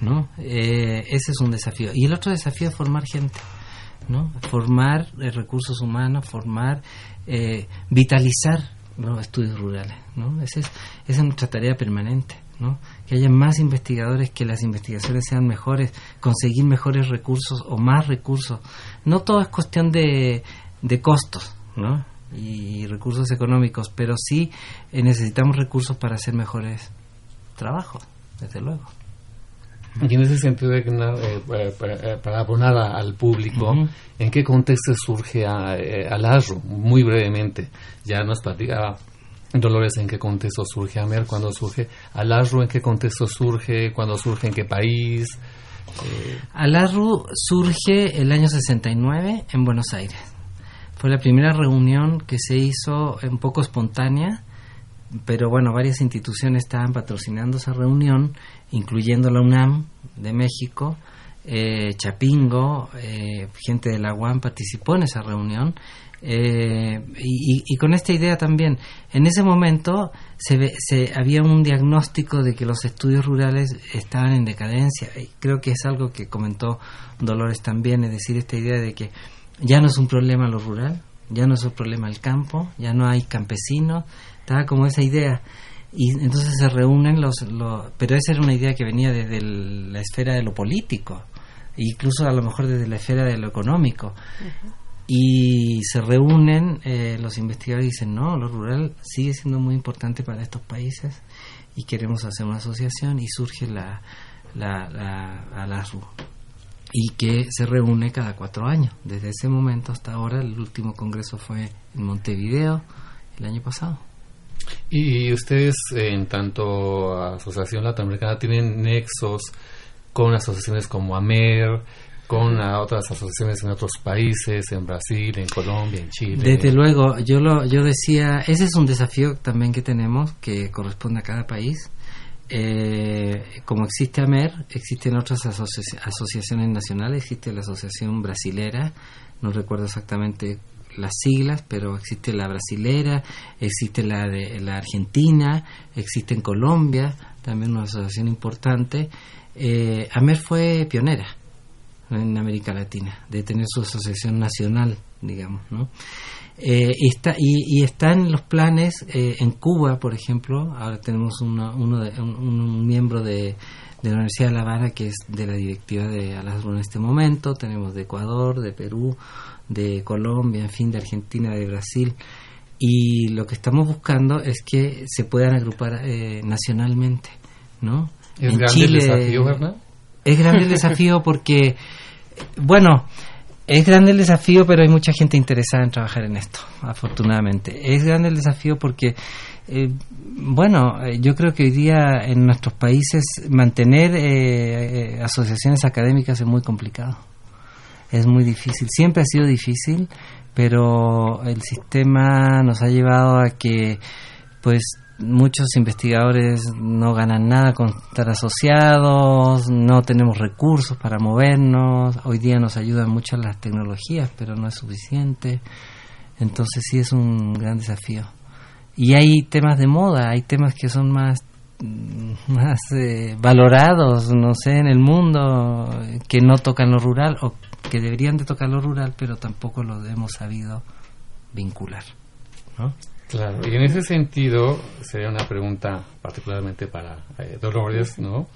¿No? Eh, ese es un desafío. Y el otro desafío es formar gente, ¿no? Formar eh, recursos humanos, formar, eh, vitalizar los estudios rurales, ¿no? Ese es, esa es nuestra tarea permanente, ¿no? Que haya más investigadores, que las investigaciones sean mejores, conseguir mejores recursos o más recursos. No todo es cuestión de, de costos, ¿no? Y recursos económicos, pero sí necesitamos recursos para hacer mejores trabajos, desde luego. Y en ese sentido, eh, eh, eh, para abonar al público, ¿en qué contexto surge a, Muy brevemente, ya nos platicaba Dolores en qué contexto surge Amer, cuando surge Alarru, en qué contexto surge, cuándo surge, en qué país. Alarru surge el año 69 en Buenos Aires. Fue la primera reunión que se hizo un poco espontánea pero bueno, varias instituciones estaban patrocinando esa reunión, incluyendo la UNAM de México, eh, Chapingo, eh, gente de la UAM participó en esa reunión Eh, y, con esta idea también, en ese momento se, se, había un diagnóstico de que los estudios rurales estaban en decadencia. Y creo que es algo que comentó Dolores también, es decir, esta idea de que ya no es un problema lo rural, ya no es un problema el campo, ya no hay campesinos, estaba como esa idea. Y entonces se reúnen los, los... Pero esa era una idea que venía desde la esfera de lo político, incluso a lo mejor desde la esfera de lo económico y se reúnen eh, los investigadores y dicen, no, lo rural sigue siendo muy importante para estos países y queremos hacer una asociación y surge la, la, la, y que se reúne cada cuatro años. Desde ese momento hasta ahora, el último congreso fue en Montevideo el año pasado. Y ustedes, en tanto Asociación Latinoamericana, tienen nexos con asociaciones como AMER, con otras asociaciones en otros países, en Brasil, en Colombia, en Chile. Desde luego, yo lo, yo decía, ese es un desafío también que tenemos, que corresponde a cada país. Eh, como existe AMER, existen otras asociaciones nacionales, existe la Asociación Brasilera, no recuerdo exactamente las siglas, pero existe la brasilera, existe la de la Argentina, existe en Colombia, también una asociación importante. Eh, AMER fue pionera en América Latina, de tener su asociación nacional, digamos, ¿no? Eh, y, está, y, están los planes eh, en Cuba, por ejemplo, ahora tenemos uno, uno de, un, miembro de, de, la Universidad de La Habana que es de la directiva de Alasro en este momento, tenemos de Ecuador, de Perú, de Colombia, en fin, de Argentina, de Brasil, y lo que estamos buscando es que se puedan agrupar eh, nacionalmente, ¿no? ¿Es grande el desafío, ¿verdad? Es grande el <laughs> desafío porque bueno, es grande el desafío, pero hay mucha gente interesada en trabajar en esto, afortunadamente. Es grande el desafío porque, eh, bueno, eh, yo creo que hoy día en nuestros países mantener eh, asociaciones académicas es muy complicado. Es muy difícil. Siempre ha sido difícil, pero el sistema nos ha llevado a que, pues, muchos investigadores no ganan nada con estar asociados, no tenemos recursos para movernos, hoy día nos ayudan mucho las tecnologías, pero no es suficiente, entonces sí es un gran desafío. Y hay temas de moda, hay temas que son más más eh, valorados, no sé, en el mundo, que no tocan lo rural o que deberían de tocar lo rural, pero tampoco lo hemos sabido vincular, ¿no? Claro, y en ese sentido sería una pregunta particularmente para eh, Dolores, ¿no?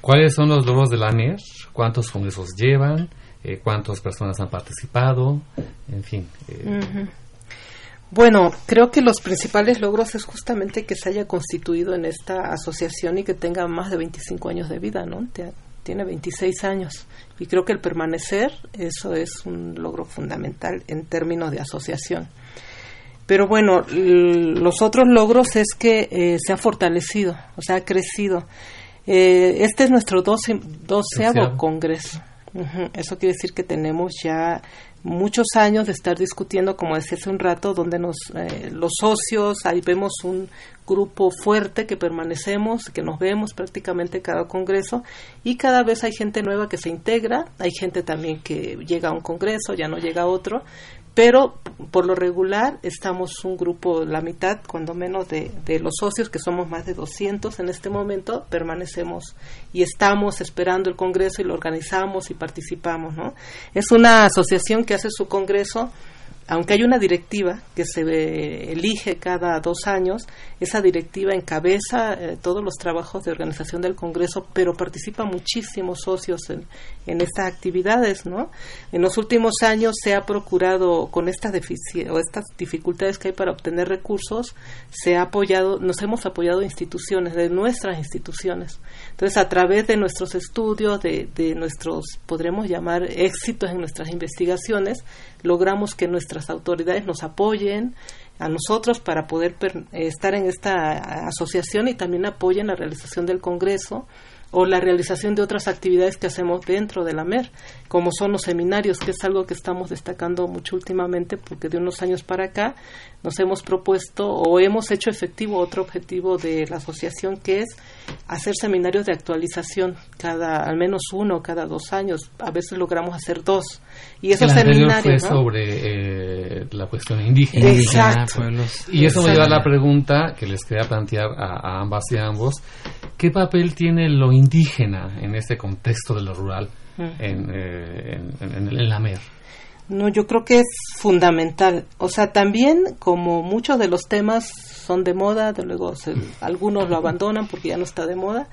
¿Cuáles son los logros de la ANER? ¿Cuántos congresos llevan? Eh, ¿Cuántas personas han participado? En fin. Eh. Bueno, creo que los principales logros es justamente que se haya constituido en esta asociación y que tenga más de 25 años de vida, ¿no? Tiene 26 años y creo que el permanecer, eso es un logro fundamental en términos de asociación. Pero bueno, los otros logros es que eh, se ha fortalecido, o sea, ha crecido. Eh, este es nuestro doceavo congreso. Eso quiere decir que tenemos ya muchos años de estar discutiendo, como decía hace un rato, donde nos, eh, los socios, ahí vemos un grupo fuerte que permanecemos, que nos vemos prácticamente cada congreso y cada vez hay gente nueva que se integra, hay gente también que llega a un congreso, ya no llega a otro, pero por lo regular estamos un grupo, la mitad, cuando menos, de, de, los socios, que somos más de 200 en este momento, permanecemos y estamos esperando el Congreso y lo organizamos y participamos. ¿no? Es una asociación que hace su Congreso aunque hay una directiva que se elige cada dos años, esa directiva encabeza eh, todos los trabajos de organización del Congreso, pero participan muchísimos socios en, en estas actividades, ¿no? En los últimos años se ha procurado, con estas, o estas dificultades que hay para obtener recursos, se ha apoyado, nos hemos apoyado instituciones, de nuestras instituciones. Entonces, a través de nuestros estudios, de, de nuestros, podremos llamar, éxitos en nuestras investigaciones, logramos que nuestras autoridades nos apoyen a nosotros para poder estar en esta asociación y también apoyen la realización del Congreso o la realización de otras actividades que hacemos dentro de la MER, como son los seminarios, que es algo que estamos destacando mucho últimamente, porque de unos años para acá nos hemos propuesto o hemos hecho efectivo otro objetivo de la asociación, que es hacer seminarios de actualización cada, al menos uno cada dos años, a veces logramos hacer dos. Y esos seminarios... fue sobre eh, la cuestión indígena. Exacto. pueblos. Y eso me lleva a la pregunta que les quería plantear a, a ambas y a ambos. ¿Qué papel tiene lo indígena en este contexto de lo rural en, eh, en- en- en la MER? No, yo creo que es fundamental. O sea, también como muchos de los temas son de moda, de luego se- algunos lo abandonan porque ya no está de moda.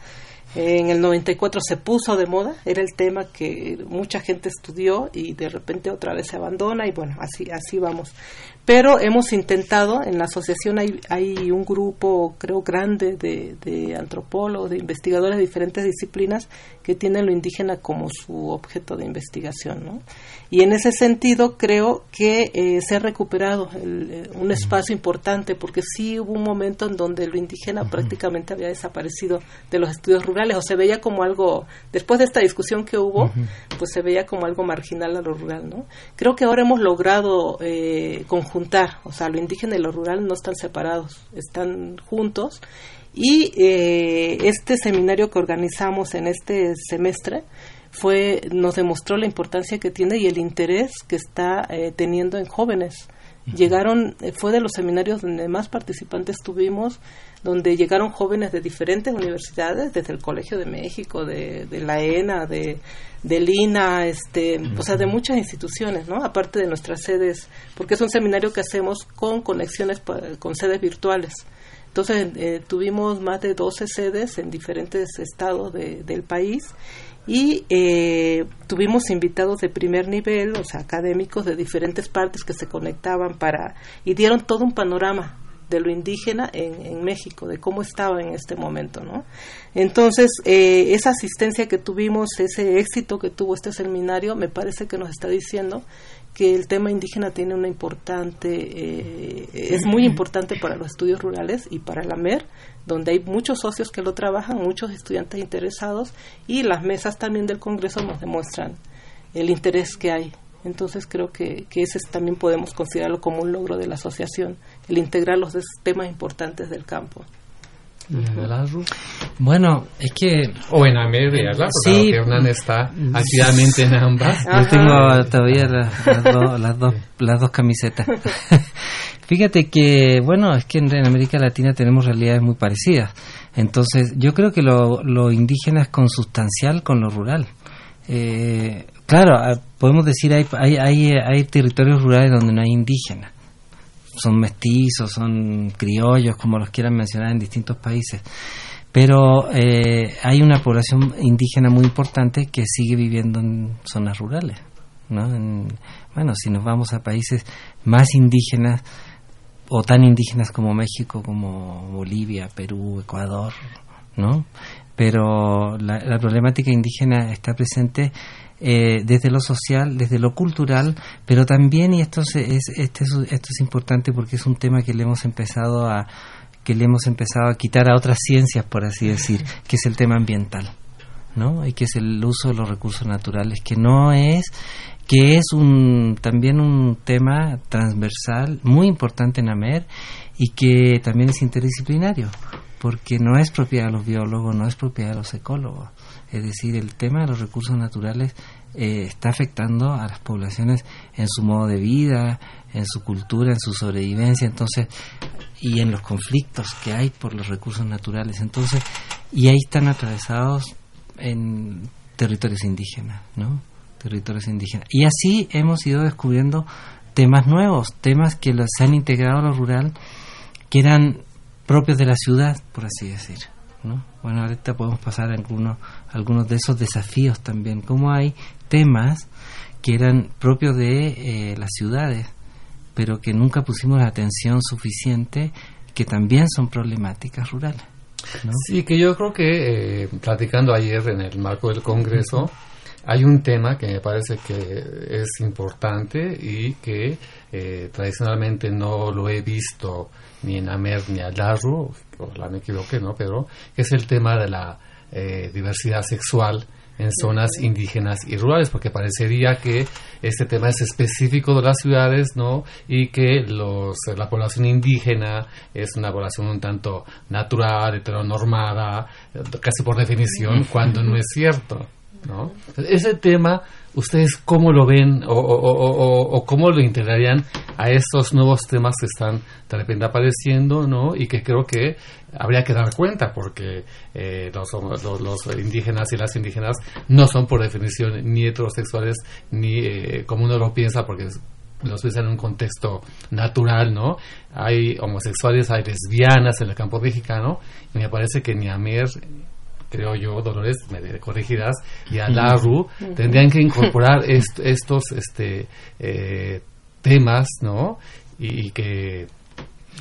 Eh, en el 94 se puso de moda, era el tema que mucha gente estudió y de repente otra vez se abandona y bueno, así así vamos. Pero hemos intentado, en la asociación hay, hay un grupo, creo, grande de, de antropólogos, de investigadores de diferentes disciplinas que tienen lo indígena como su objeto de investigación, ¿no? Y en ese sentido creo que eh, se ha recuperado el, eh, un espacio importante porque sí hubo un momento en donde lo indígena prácticamente había desaparecido de los estudios rurales. O se veía como algo, después de esta discusión que hubo, pues se veía como algo marginal a lo rural, ¿no? Creo que ahora hemos logrado eh, conjuntar, o sea, lo indígena y lo rural no están separados, están juntos. Y eh, este seminario que organizamos en este semestre fue nos demostró la importancia que tiene y el interés que está eh, teniendo en jóvenes. Llegaron, eh, fue de los seminarios donde más participantes tuvimos, donde llegaron jóvenes de diferentes universidades, desde el Colegio de México, de, de la ENA, de, de Lina, este, o sea, de muchas instituciones, ¿no? Aparte de nuestras sedes, porque es un seminario que hacemos con conexiones con sedes virtuales. Entonces eh, tuvimos más de 12 sedes en diferentes estados de- del país y eh, tuvimos invitados de primer nivel, o sea, académicos de diferentes partes que se conectaban para y dieron todo un panorama de lo indígena en, en México, de cómo estaba en este momento, ¿no? Entonces, eh, esa asistencia que tuvimos, ese éxito que tuvo este seminario, me parece que nos está diciendo que el tema indígena tiene una importante, eh, es muy importante para los estudios rurales y para la MER, donde hay muchos socios que lo trabajan, muchos estudiantes interesados y las mesas también del Congreso nos demuestran el interés que hay. Entonces creo que, que ese es- también podemos considerarlo como un logro de la asociación, el integrar los temas importantes del campo. Bueno, es que O en AMER y Alá, Sí. porque Hernán está activamente en ambas. Yo tengo todavía la- las, do- las dos, las dos camisetas. <laughs> Fíjate que, bueno, es que en, en América Latina tenemos realidades muy parecidas. Entonces, yo creo que lo, lo indígena es consustancial con lo rural. Eh, claro, ah, podemos decir hay, hay, hay, hay territorios rurales donde no hay indígenas. Son mestizos, son criollos, como los quieran mencionar en distintos países. Pero eh, hay una población indígena muy importante que sigue viviendo en zonas rurales. ¿no? En- bueno, si nos vamos a países más indígenas o tan indígenas como México, como Bolivia, Perú, Ecuador, ¿no? Pero la, la problemática indígena está presente eh, desde lo social, desde lo cultural, pero también, y esto, es, este es- esto es importante porque es un tema que le hemos empezado a que le hemos empezado a quitar a otras ciencias, por así decir, que es el tema ambiental. ¿no? y que es el uso de los recursos naturales, que no es que es un también un tema transversal muy importante en AMER y que también es interdisciplinario, porque no es propiedad de los biólogos, no es propiedad de los ecólogos. Es decir, el tema de los recursos naturales eh, está afectando a las poblaciones en su modo de vida, en su cultura, en su sobrevivencia, entonces y en los conflictos que hay por los recursos naturales. Entonces, y ahí están atravesados en territorios indígenas, ¿no? Territorios indígenas. Y así hemos ido descubriendo temas nuevos, temas que los, se han integrado a lo rural, que eran propios de la ciudad, por así decir. ¿no? Bueno, ahorita podemos pasar a algunos, algunos de esos desafíos también, como hay temas que eran propios de eh, las ciudades, pero que nunca pusimos la atención suficiente, que también son problemáticas rurales. ¿no? Sí, que yo creo que eh, platicando ayer en el marco del Congreso, hay un tema que me parece que es importante y que eh, tradicionalmente no lo he visto ni en Amer ni a Larru, ojalá me equivoque, ¿no? Pero que es el tema de la eh, diversidad sexual en zonas indígenas y rurales, porque parecería que este tema es específico de las ciudades, ¿no? Y que los, la población indígena es una población un tanto natural, heteronormada, casi por definición, cuando no es cierto. ¿No? Ese tema, ¿ustedes cómo lo ven o, o, cómo lo integrarían a estos nuevos temas que están de repente apareciendo, ¿no? Y que creo que habría que dar cuenta porque eh, los, los, los, indígenas y las indígenas no son por definición ni heterosexuales ni eh, como uno lo piensa porque los ves en un contexto natural, ¿no? Hay homosexuales, hay lesbianas en el campo mexicano y me parece que ni Amer creo yo, Dolores, me corregirás, y a Laru, tendrían que incorporar estos este, eh, temas, ¿no? Y, que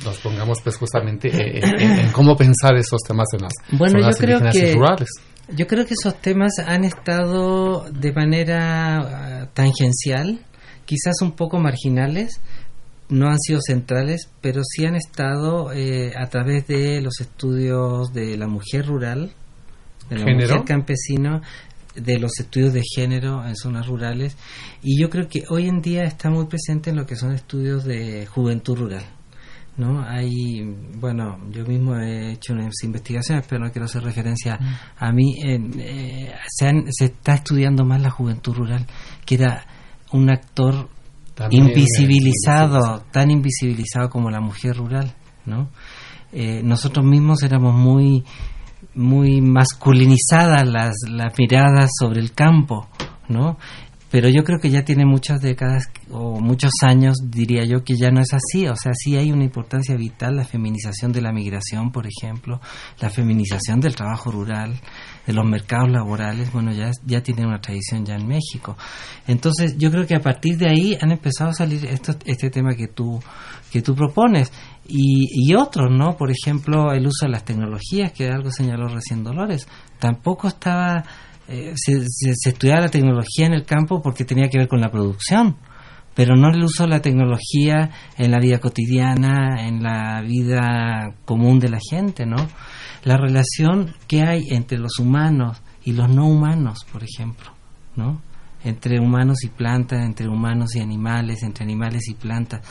nos pongamos pues justamente en, cómo pensar esos temas en las bueno, yo creo que, rurales. Yo creo que esos temas han estado de manera ah, tangencial, quizás un poco marginales, no han sido centrales, pero sí han estado eh, a través de los estudios de la mujer rural, de la mujer campesino, de los estudios de género en zonas rurales y yo creo que hoy en día está muy presente en lo que son estudios de juventud rural. ¿no? Hay, bueno, yo mismo he hecho unas investigaciones, pero no quiero hacer referencia mm. a mí. Eh, se, se, está estudiando más la juventud rural, que era un actor invisibilizado, tan invisibilizado como la mujer rural, ¿no? Eh, nosotros mismos éramos muy muy masculinizadas las, las miradas sobre el campo, ¿no? Pero yo creo que ya tiene muchas décadas o muchos años, diría yo, que ya no es así. O sea, sí hay una importancia vital la feminización de la migración, por ejemplo, la feminización del trabajo rural, de los mercados laborales, bueno, ya, ya tiene una tradición ya en México. Entonces, yo creo que a partir de ahí han empezado a salir esto, este tema que tú, que tú propones y, y otros, ¿no? Por ejemplo, el uso de las tecnologías, que algo señaló recién Dolores. Tampoco estaba, eh, se, se, estudiaba la tecnología en el campo porque tenía que ver con la producción, pero no el uso de la tecnología en la vida cotidiana, en la vida común de la gente, ¿no? La relación que hay entre los humanos y los no humanos, por ejemplo, ¿no? Entre humanos y plantas, entre humanos y animales, entre animales y plantas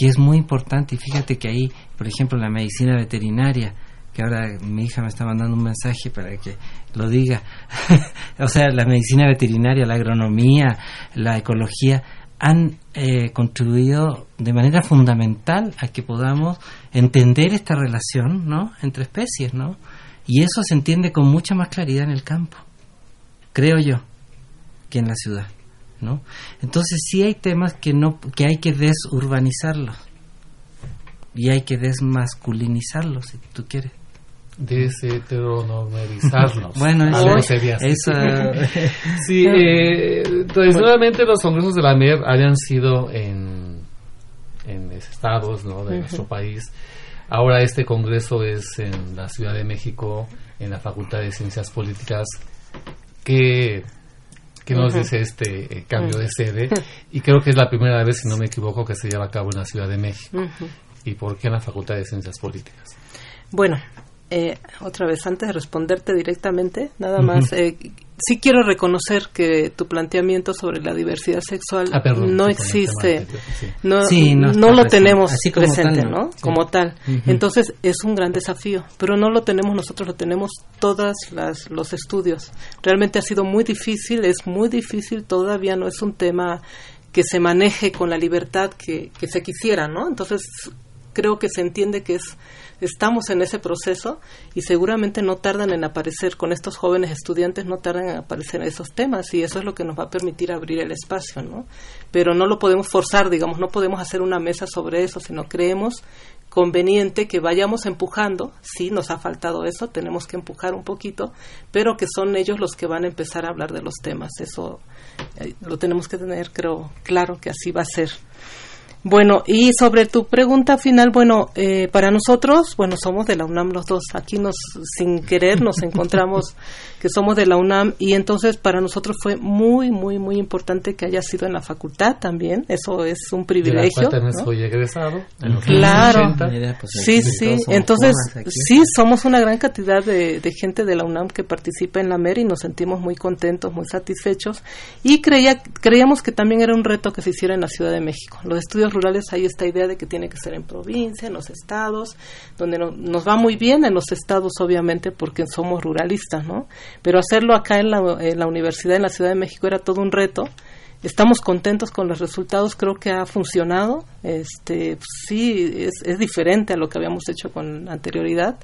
que es muy importante. Y fíjate que ahí, por ejemplo, la medicina veterinaria, que ahora mi hija me está mandando un mensaje para que lo diga. <laughs> o sea, la medicina veterinaria, la agronomía, la ecología han eh, contribuido de manera fundamental a que podamos entender esta relación ¿no? entre especies, ¿no? Y eso se entiende con mucha más claridad en el campo, creo yo, que en la ciudad. ¿No? Entonces sí hay temas que no que hay que desurbanizarlos y hay que desmasculinizarlos si tú quieres desheteronormalizarlos. <laughs> bueno, eso, eso <laughs> sí, eh, tradicionalmente los congresos de la MER hayan sido en, en estados ¿no? de nuestro país. Ahora este congreso es en la Ciudad de México, en la Facultad de Ciencias Políticas, que que nos dice este eh, cambio de sede <laughs> y creo que es la primera vez, si no me equivoco, que se lleva a cabo en la Ciudad de México. ¿Y por qué en la Facultad de Ciencias Políticas? Bueno, eh, otra vez, antes de responderte directamente, nada más, eh, sí quiero reconocer que tu planteamiento sobre la diversidad sexual ah, no existe, no, no, lo tenemos presente, ¿no? Como tal. Entonces es un gran desafío, pero no lo tenemos nosotros, lo tenemos todos los estudios. Realmente ha sido muy difícil, es muy difícil, todavía no es un tema que se maneje con la libertad que, que se quisiera, ¿no? Entonces creo que se entiende que es estamos en ese proceso y seguramente no tardan en aparecer con estos jóvenes estudiantes no tardan en aparecer esos temas y eso es lo que nos va a permitir abrir el espacio no pero no lo podemos forzar digamos no podemos hacer una mesa sobre eso sino creemos conveniente que vayamos empujando. Sí nos ha faltado eso tenemos que empujar un poquito pero que son ellos los que van a empezar a hablar de los temas. Eso eh, lo tenemos que tener creo claro que así va a ser bueno, y sobre tu pregunta final, bueno, eh, para nosotros, bueno, somos de la UNAM los dos. Aquí nos, sin querer, nos <laughs> encontramos que somos de la UNAM y entonces para nosotros fue muy, muy, muy importante que haya sido en la facultad también. Eso es un privilegio. De ¿no? egresado. claro. Pues, sí, sí. Entonces, sí, somos una gran cantidad de, de, gente de la UNAM que participa en la MER y nos sentimos muy contentos, muy satisfechos. Y creía, creíamos que también era un reto que se hiciera en la Ciudad de México. Los estudios rurales hay esta idea de que tiene que ser en provincia, en los estados, donde nos va muy bien en los estados, obviamente, porque somos ruralistas, ¿no? Pero hacerlo acá en la, en la universidad, en la Ciudad de México, era todo un reto. Estamos contentos con los resultados, creo que ha funcionado. Este, sí, es, es diferente a lo que habíamos hecho con anterioridad,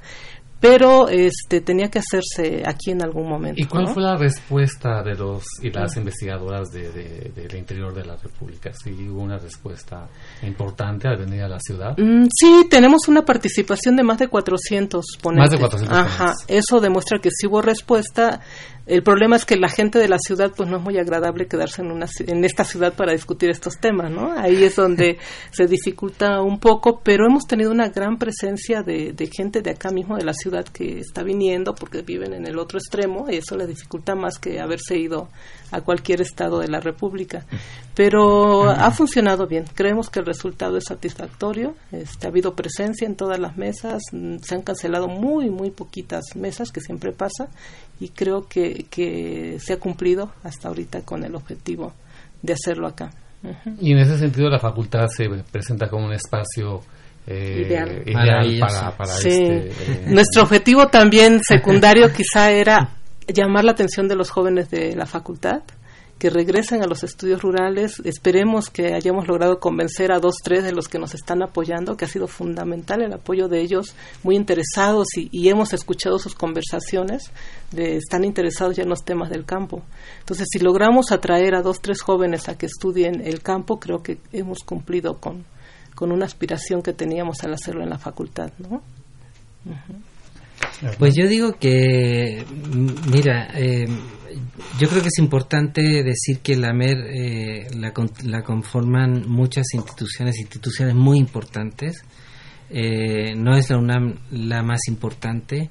pero este tenía que hacerse aquí en algún momento. ¿Y cuál fue la respuesta de los y las investigadoras de, de, del interior de la República? ¿Sí hubo una respuesta importante al venir a la ciudad? Mm, sí, tenemos una participación de más de 400 ponentes. Más de 400 Ajá, ponentes. eso demuestra que sí hubo respuesta. El problema es que la gente de la ciudad pues no es muy agradable quedarse en una en esta ciudad para discutir estos temas, ¿no? Ahí es donde <laughs> se dificulta un poco, pero hemos tenido una gran presencia de, de gente de acá mismo de la ciudad que está viniendo porque viven en el otro extremo y eso les dificulta más que haberse ido a cualquier estado de la República. Pero ha funcionado bien. Creemos que el resultado es satisfactorio. Este, ha habido presencia en todas las mesas. Mm, Se han cancelado muy, muy poquitas mesas, que siempre pasa. Y creo que, que se ha cumplido hasta ahorita con el objetivo de hacerlo acá. Y en ese sentido la facultad se presenta como un espacio eh, Ideal. para, para Sí. este... eh, Nuestro objetivo también secundario quizá era llamar la atención de los jóvenes de la facultad que regresen a los estudios rurales. Esperemos que hayamos logrado convencer a dos, tres de los que nos están apoyando, que ha sido fundamental el apoyo de ellos, muy interesados y, hemos escuchado sus conversaciones, de, están interesados ya en los temas del campo. Entonces, si logramos atraer a dos, tres jóvenes a que estudien el campo, creo que hemos cumplido con, con una aspiración que teníamos al hacerlo en la facultad, ¿no? Pues yo digo que, mm, mira, eh, yo creo que es importante decir que la MER eh, la, la conforman muchas instituciones, instituciones muy importantes. Eh, no es la UNAM la más importante,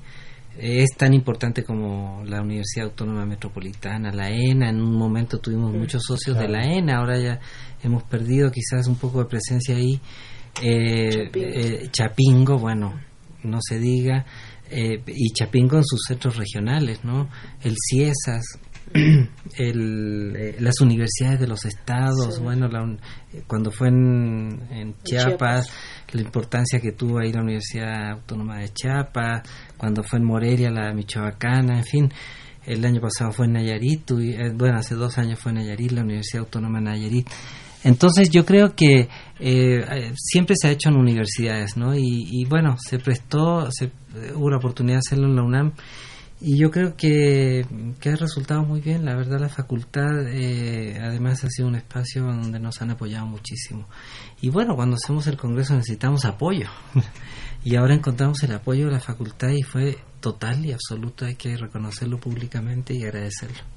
eh, es tan importante como la Universidad Autónoma Metropolitana, la ENA. En un momento tuvimos muchos socios de la ENA, ahora ya hemos perdido quizás un poco de presencia ahí. Eh, Chapingo. eh, Chapingo, bueno, no se diga. Eh, y Chapingo en sus centros regionales, ¿no? El CIESAS, <clears throat> el, eh, las universidades de los estados, Sí. bueno, la un- eh, cuando fue en, en Chiapas, la importancia que tuvo ahí la Universidad Autónoma de Chiapas, cuando fue en Morelia, la Michoacana, en fin. El año pasado fue en Nayarit, tuvi- eh, bueno, hace dos años fue en Nayarit, la Universidad Autónoma de Nayarit. Entonces yo creo que eh, siempre se ha hecho en universidades, ¿no? Y, y bueno, se prestó, se, hubo la oportunidad de hacerlo en la UNAM y yo creo que, que ha resultado muy bien. La verdad, la facultad eh, además ha sido un espacio donde nos han apoyado muchísimo. Y bueno, cuando hacemos el congreso necesitamos apoyo. <laughs> y ahora encontramos el apoyo de la facultad y fue total y absoluto. Hay que reconocerlo públicamente y agradecerlo.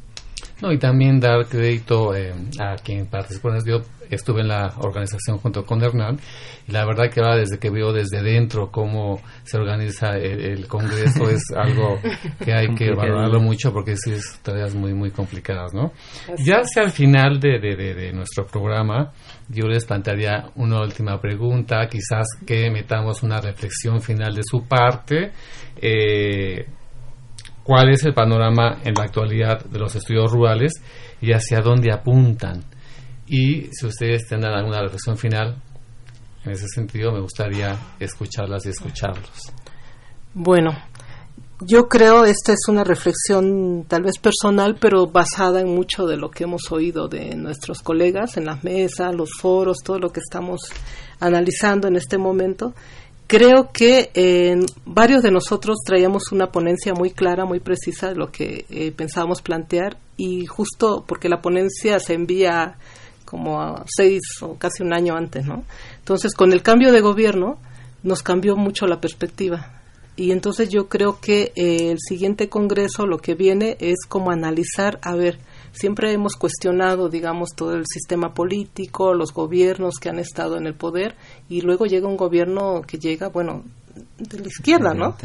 No, y también dar crédito eh, a quien participó. Yo estuve en la organización junto con Hernán y la verdad que ahora desde que veo desde dentro cómo se organiza el, el Congreso es <laughs> algo que hay que valorarlo mucho porque sí es tareas muy muy complicadas, ¿no? Ya hacia el final de, de, de- de nuestro programa yo les plantearía una última pregunta, quizás que metamos una reflexión final de su parte. Eh, cuál es el panorama en la actualidad de los estudios rurales y hacia dónde apuntan. Y si ustedes tendrán alguna reflexión final, en ese sentido me gustaría escucharlas y escucharlos. Bueno, yo creo esta es una reflexión tal vez personal, pero basada en mucho de lo que hemos oído de nuestros colegas en las mesas, los foros, todo lo que estamos analizando en este momento. Creo que eh, varios de nosotros traíamos una ponencia muy clara, muy precisa de lo que eh, pensábamos plantear y justo porque la ponencia se envía como a seis o casi un año antes, ¿no? Entonces, con el cambio de gobierno nos cambió mucho la perspectiva y entonces yo creo que eh, el siguiente congreso lo que viene es como analizar, a ver, siempre hemos cuestionado, digamos, todo el sistema político, los gobiernos que han estado en el poder y luego llega un gobierno que llega, bueno, de la izquierda, ¿no?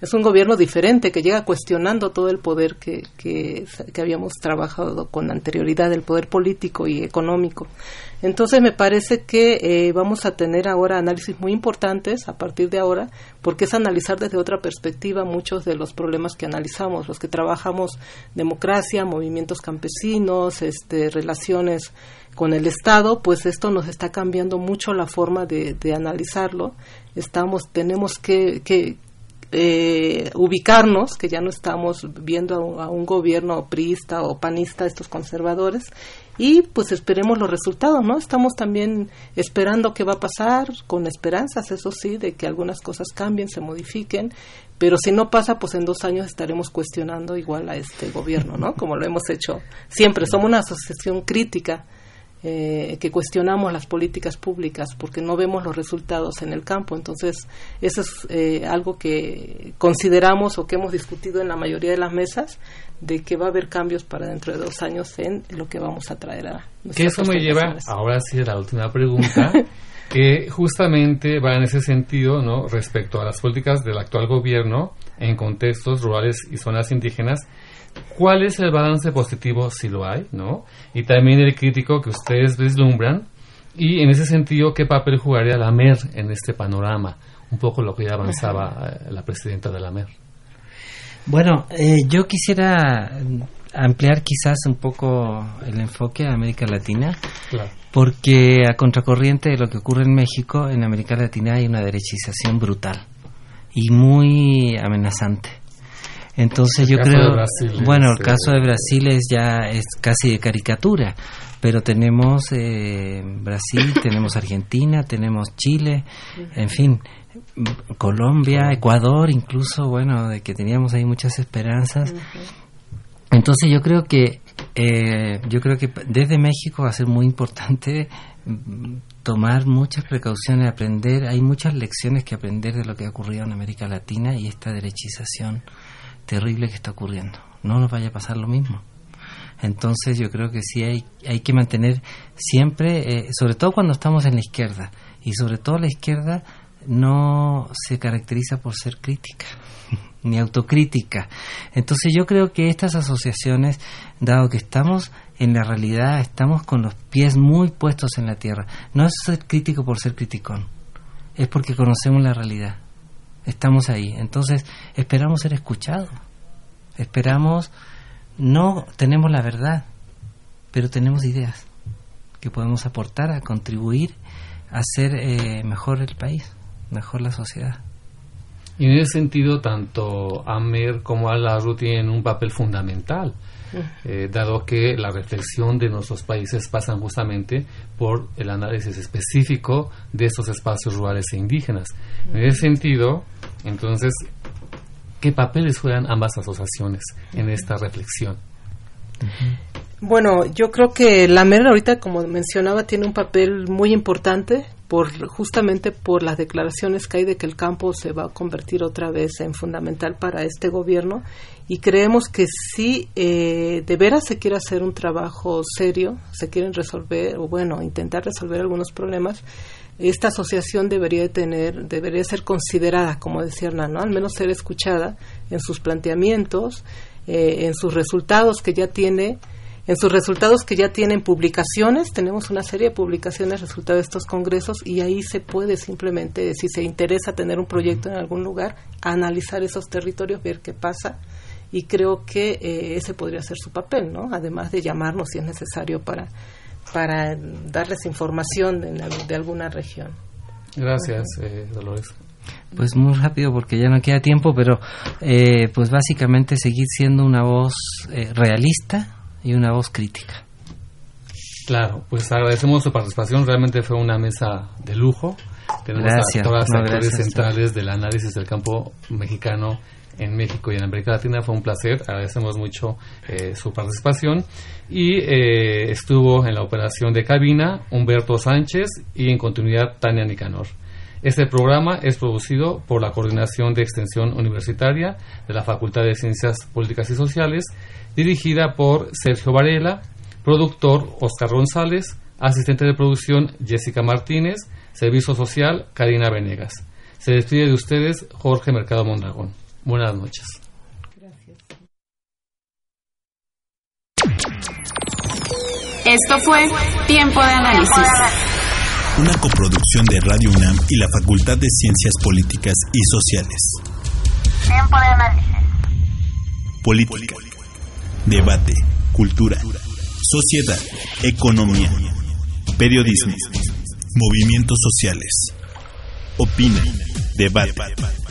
Es un gobierno diferente que llega cuestionando todo el poder que, que, que habíamos trabajado con anterioridad, el poder político y económico. Entonces me parece que eh, vamos a tener ahora análisis muy importantes a partir de ahora, porque es analizar desde otra perspectiva muchos de los problemas que analizamos, los que trabajamos democracia, movimientos campesinos, este, relaciones con el Estado, pues esto nos está cambiando mucho la forma de, de analizarlo. Estamos, tenemos que, que eh, ubicarnos, que ya no estamos viendo a un, a un gobierno priista o panista, estos conservadores, y pues esperemos los resultados, ¿no? Estamos también esperando qué va a pasar, con esperanzas, eso sí, de que algunas cosas cambien, se modifiquen, pero si no pasa, pues en dos años estaremos cuestionando igual a este gobierno, ¿no? Como lo hemos hecho siempre. Somos una asociación crítica eh, que cuestionamos las políticas públicas porque no vemos los resultados en el campo. Entonces, eso es eh, algo que consideramos o que hemos discutido en la mayoría de las mesas, de que va a haber cambios para dentro de dos años en lo que vamos a traer a Que eso me lleva, ahora sí, a la última pregunta, <laughs> que justamente va en ese sentido, ¿no? Respecto a las políticas del actual gobierno en contextos rurales y zonas indígenas, ¿cuál es el balance positivo si lo hay, ¿no? Y también el crítico que ustedes vislumbran y en ese sentido, ¿qué papel jugaría la MER en este panorama? Un poco lo que ya avanzaba eh, la presidenta de la MER. Bueno, eh, yo quisiera ampliar quizás un poco el enfoque a América Latina, Claro. porque a contracorriente de lo que ocurre en México, en América Latina hay una derechización brutal y muy amenazante. Entonces El yo caso creo, de Brasil es, bueno, el eh, caso de Brasil es ya es casi de caricatura, pero tenemos eh, Brasil, <coughs> tenemos Argentina, tenemos Chile, en fin, Colombia, Ecuador, incluso, bueno, de que teníamos ahí muchas esperanzas. Entonces yo creo que eh, yo creo que desde México va a ser muy importante mm, tomar muchas precauciones, aprender. Hay muchas lecciones que aprender de lo que ha ocurrido en América Latina y esta derechización terrible que está ocurriendo. No nos vaya a pasar lo mismo. Entonces yo creo que sí hay, hay que mantener siempre, eh, sobre todo cuando estamos en la izquierda, y sobre todo la izquierda no se caracteriza por ser crítica <laughs> ni autocrítica. Entonces yo creo que estas asociaciones, dado que estamos en la realidad, estamos con los pies muy puestos en la tierra, no es ser crítico por ser criticón, es porque conocemos la realidad, estamos ahí. Entonces esperamos ser escuchados, esperamos, no tenemos la verdad, pero tenemos ideas que podemos aportar a contribuir a hacer eh, mejor el país, mejor la sociedad. Y en ese sentido, tanto Amer como Al-Arru tienen un papel fundamental, eh, dado que la reflexión de nuestros países pasan justamente por el análisis específico de estos espacios rurales e indígenas. En ese sentido, entonces, ¿qué papeles juegan ambas asociaciones en esta reflexión? Bueno, yo creo que la MER ahorita, como mencionaba, tiene un papel muy importante por justamente por las declaraciones que hay de que el campo se va a convertir otra vez en fundamental para este gobierno y creemos que si eh, de veras se quiere hacer un trabajo serio, se quieren resolver o bueno intentar resolver algunos problemas, esta asociación debería de tener, debería ser considerada, como decía Hernán, ¿no? al menos ser escuchada en sus planteamientos, eh, en sus resultados que ya tiene en sus resultados que ya tienen publicaciones, tenemos una serie de publicaciones resultado de estos congresos y ahí se puede simplemente, si se interesa tener un proyecto en algún lugar, analizar esos territorios, ver qué pasa y creo que eh, ese podría ser su papel, ¿no? Además de llamarnos si es necesario para para darles información de, de alguna región. Gracias, eh, Dolores. Pues muy rápido porque ya no queda tiempo, pero eh, pues básicamente seguir siendo una voz eh, realista y una voz crítica. Claro, pues agradecemos su participación. Realmente fue una mesa de lujo. Tenemos Gracias. a todas las No, actores gracias. centrales del análisis del campo mexicano en México y en América Latina. Fue un placer. Agradecemos mucho eh, su participación. Y eh, estuvo en la operación de cabina Humberto Sánchez y en continuidad Tania Nicanor. Este programa es producido por la Coordinación de Extensión Universitaria de la Facultad de Ciencias Políticas y Sociales, dirigida por Sergio Varela, productor Oscar González, asistente de producción Jessica Martínez, servicio social Karina Venegas. Se despide de ustedes Jorge Mercado Mondragón. Buenas noches. Esto fue Tiempo de Análisis. Una coproducción de Radio UNAM y la Facultad de Ciencias Políticas y Sociales. Tiempo de Análisis. Política, debate, cultura, sociedad, economía, Periodismo. Movimientos sociales. Opina. Debate.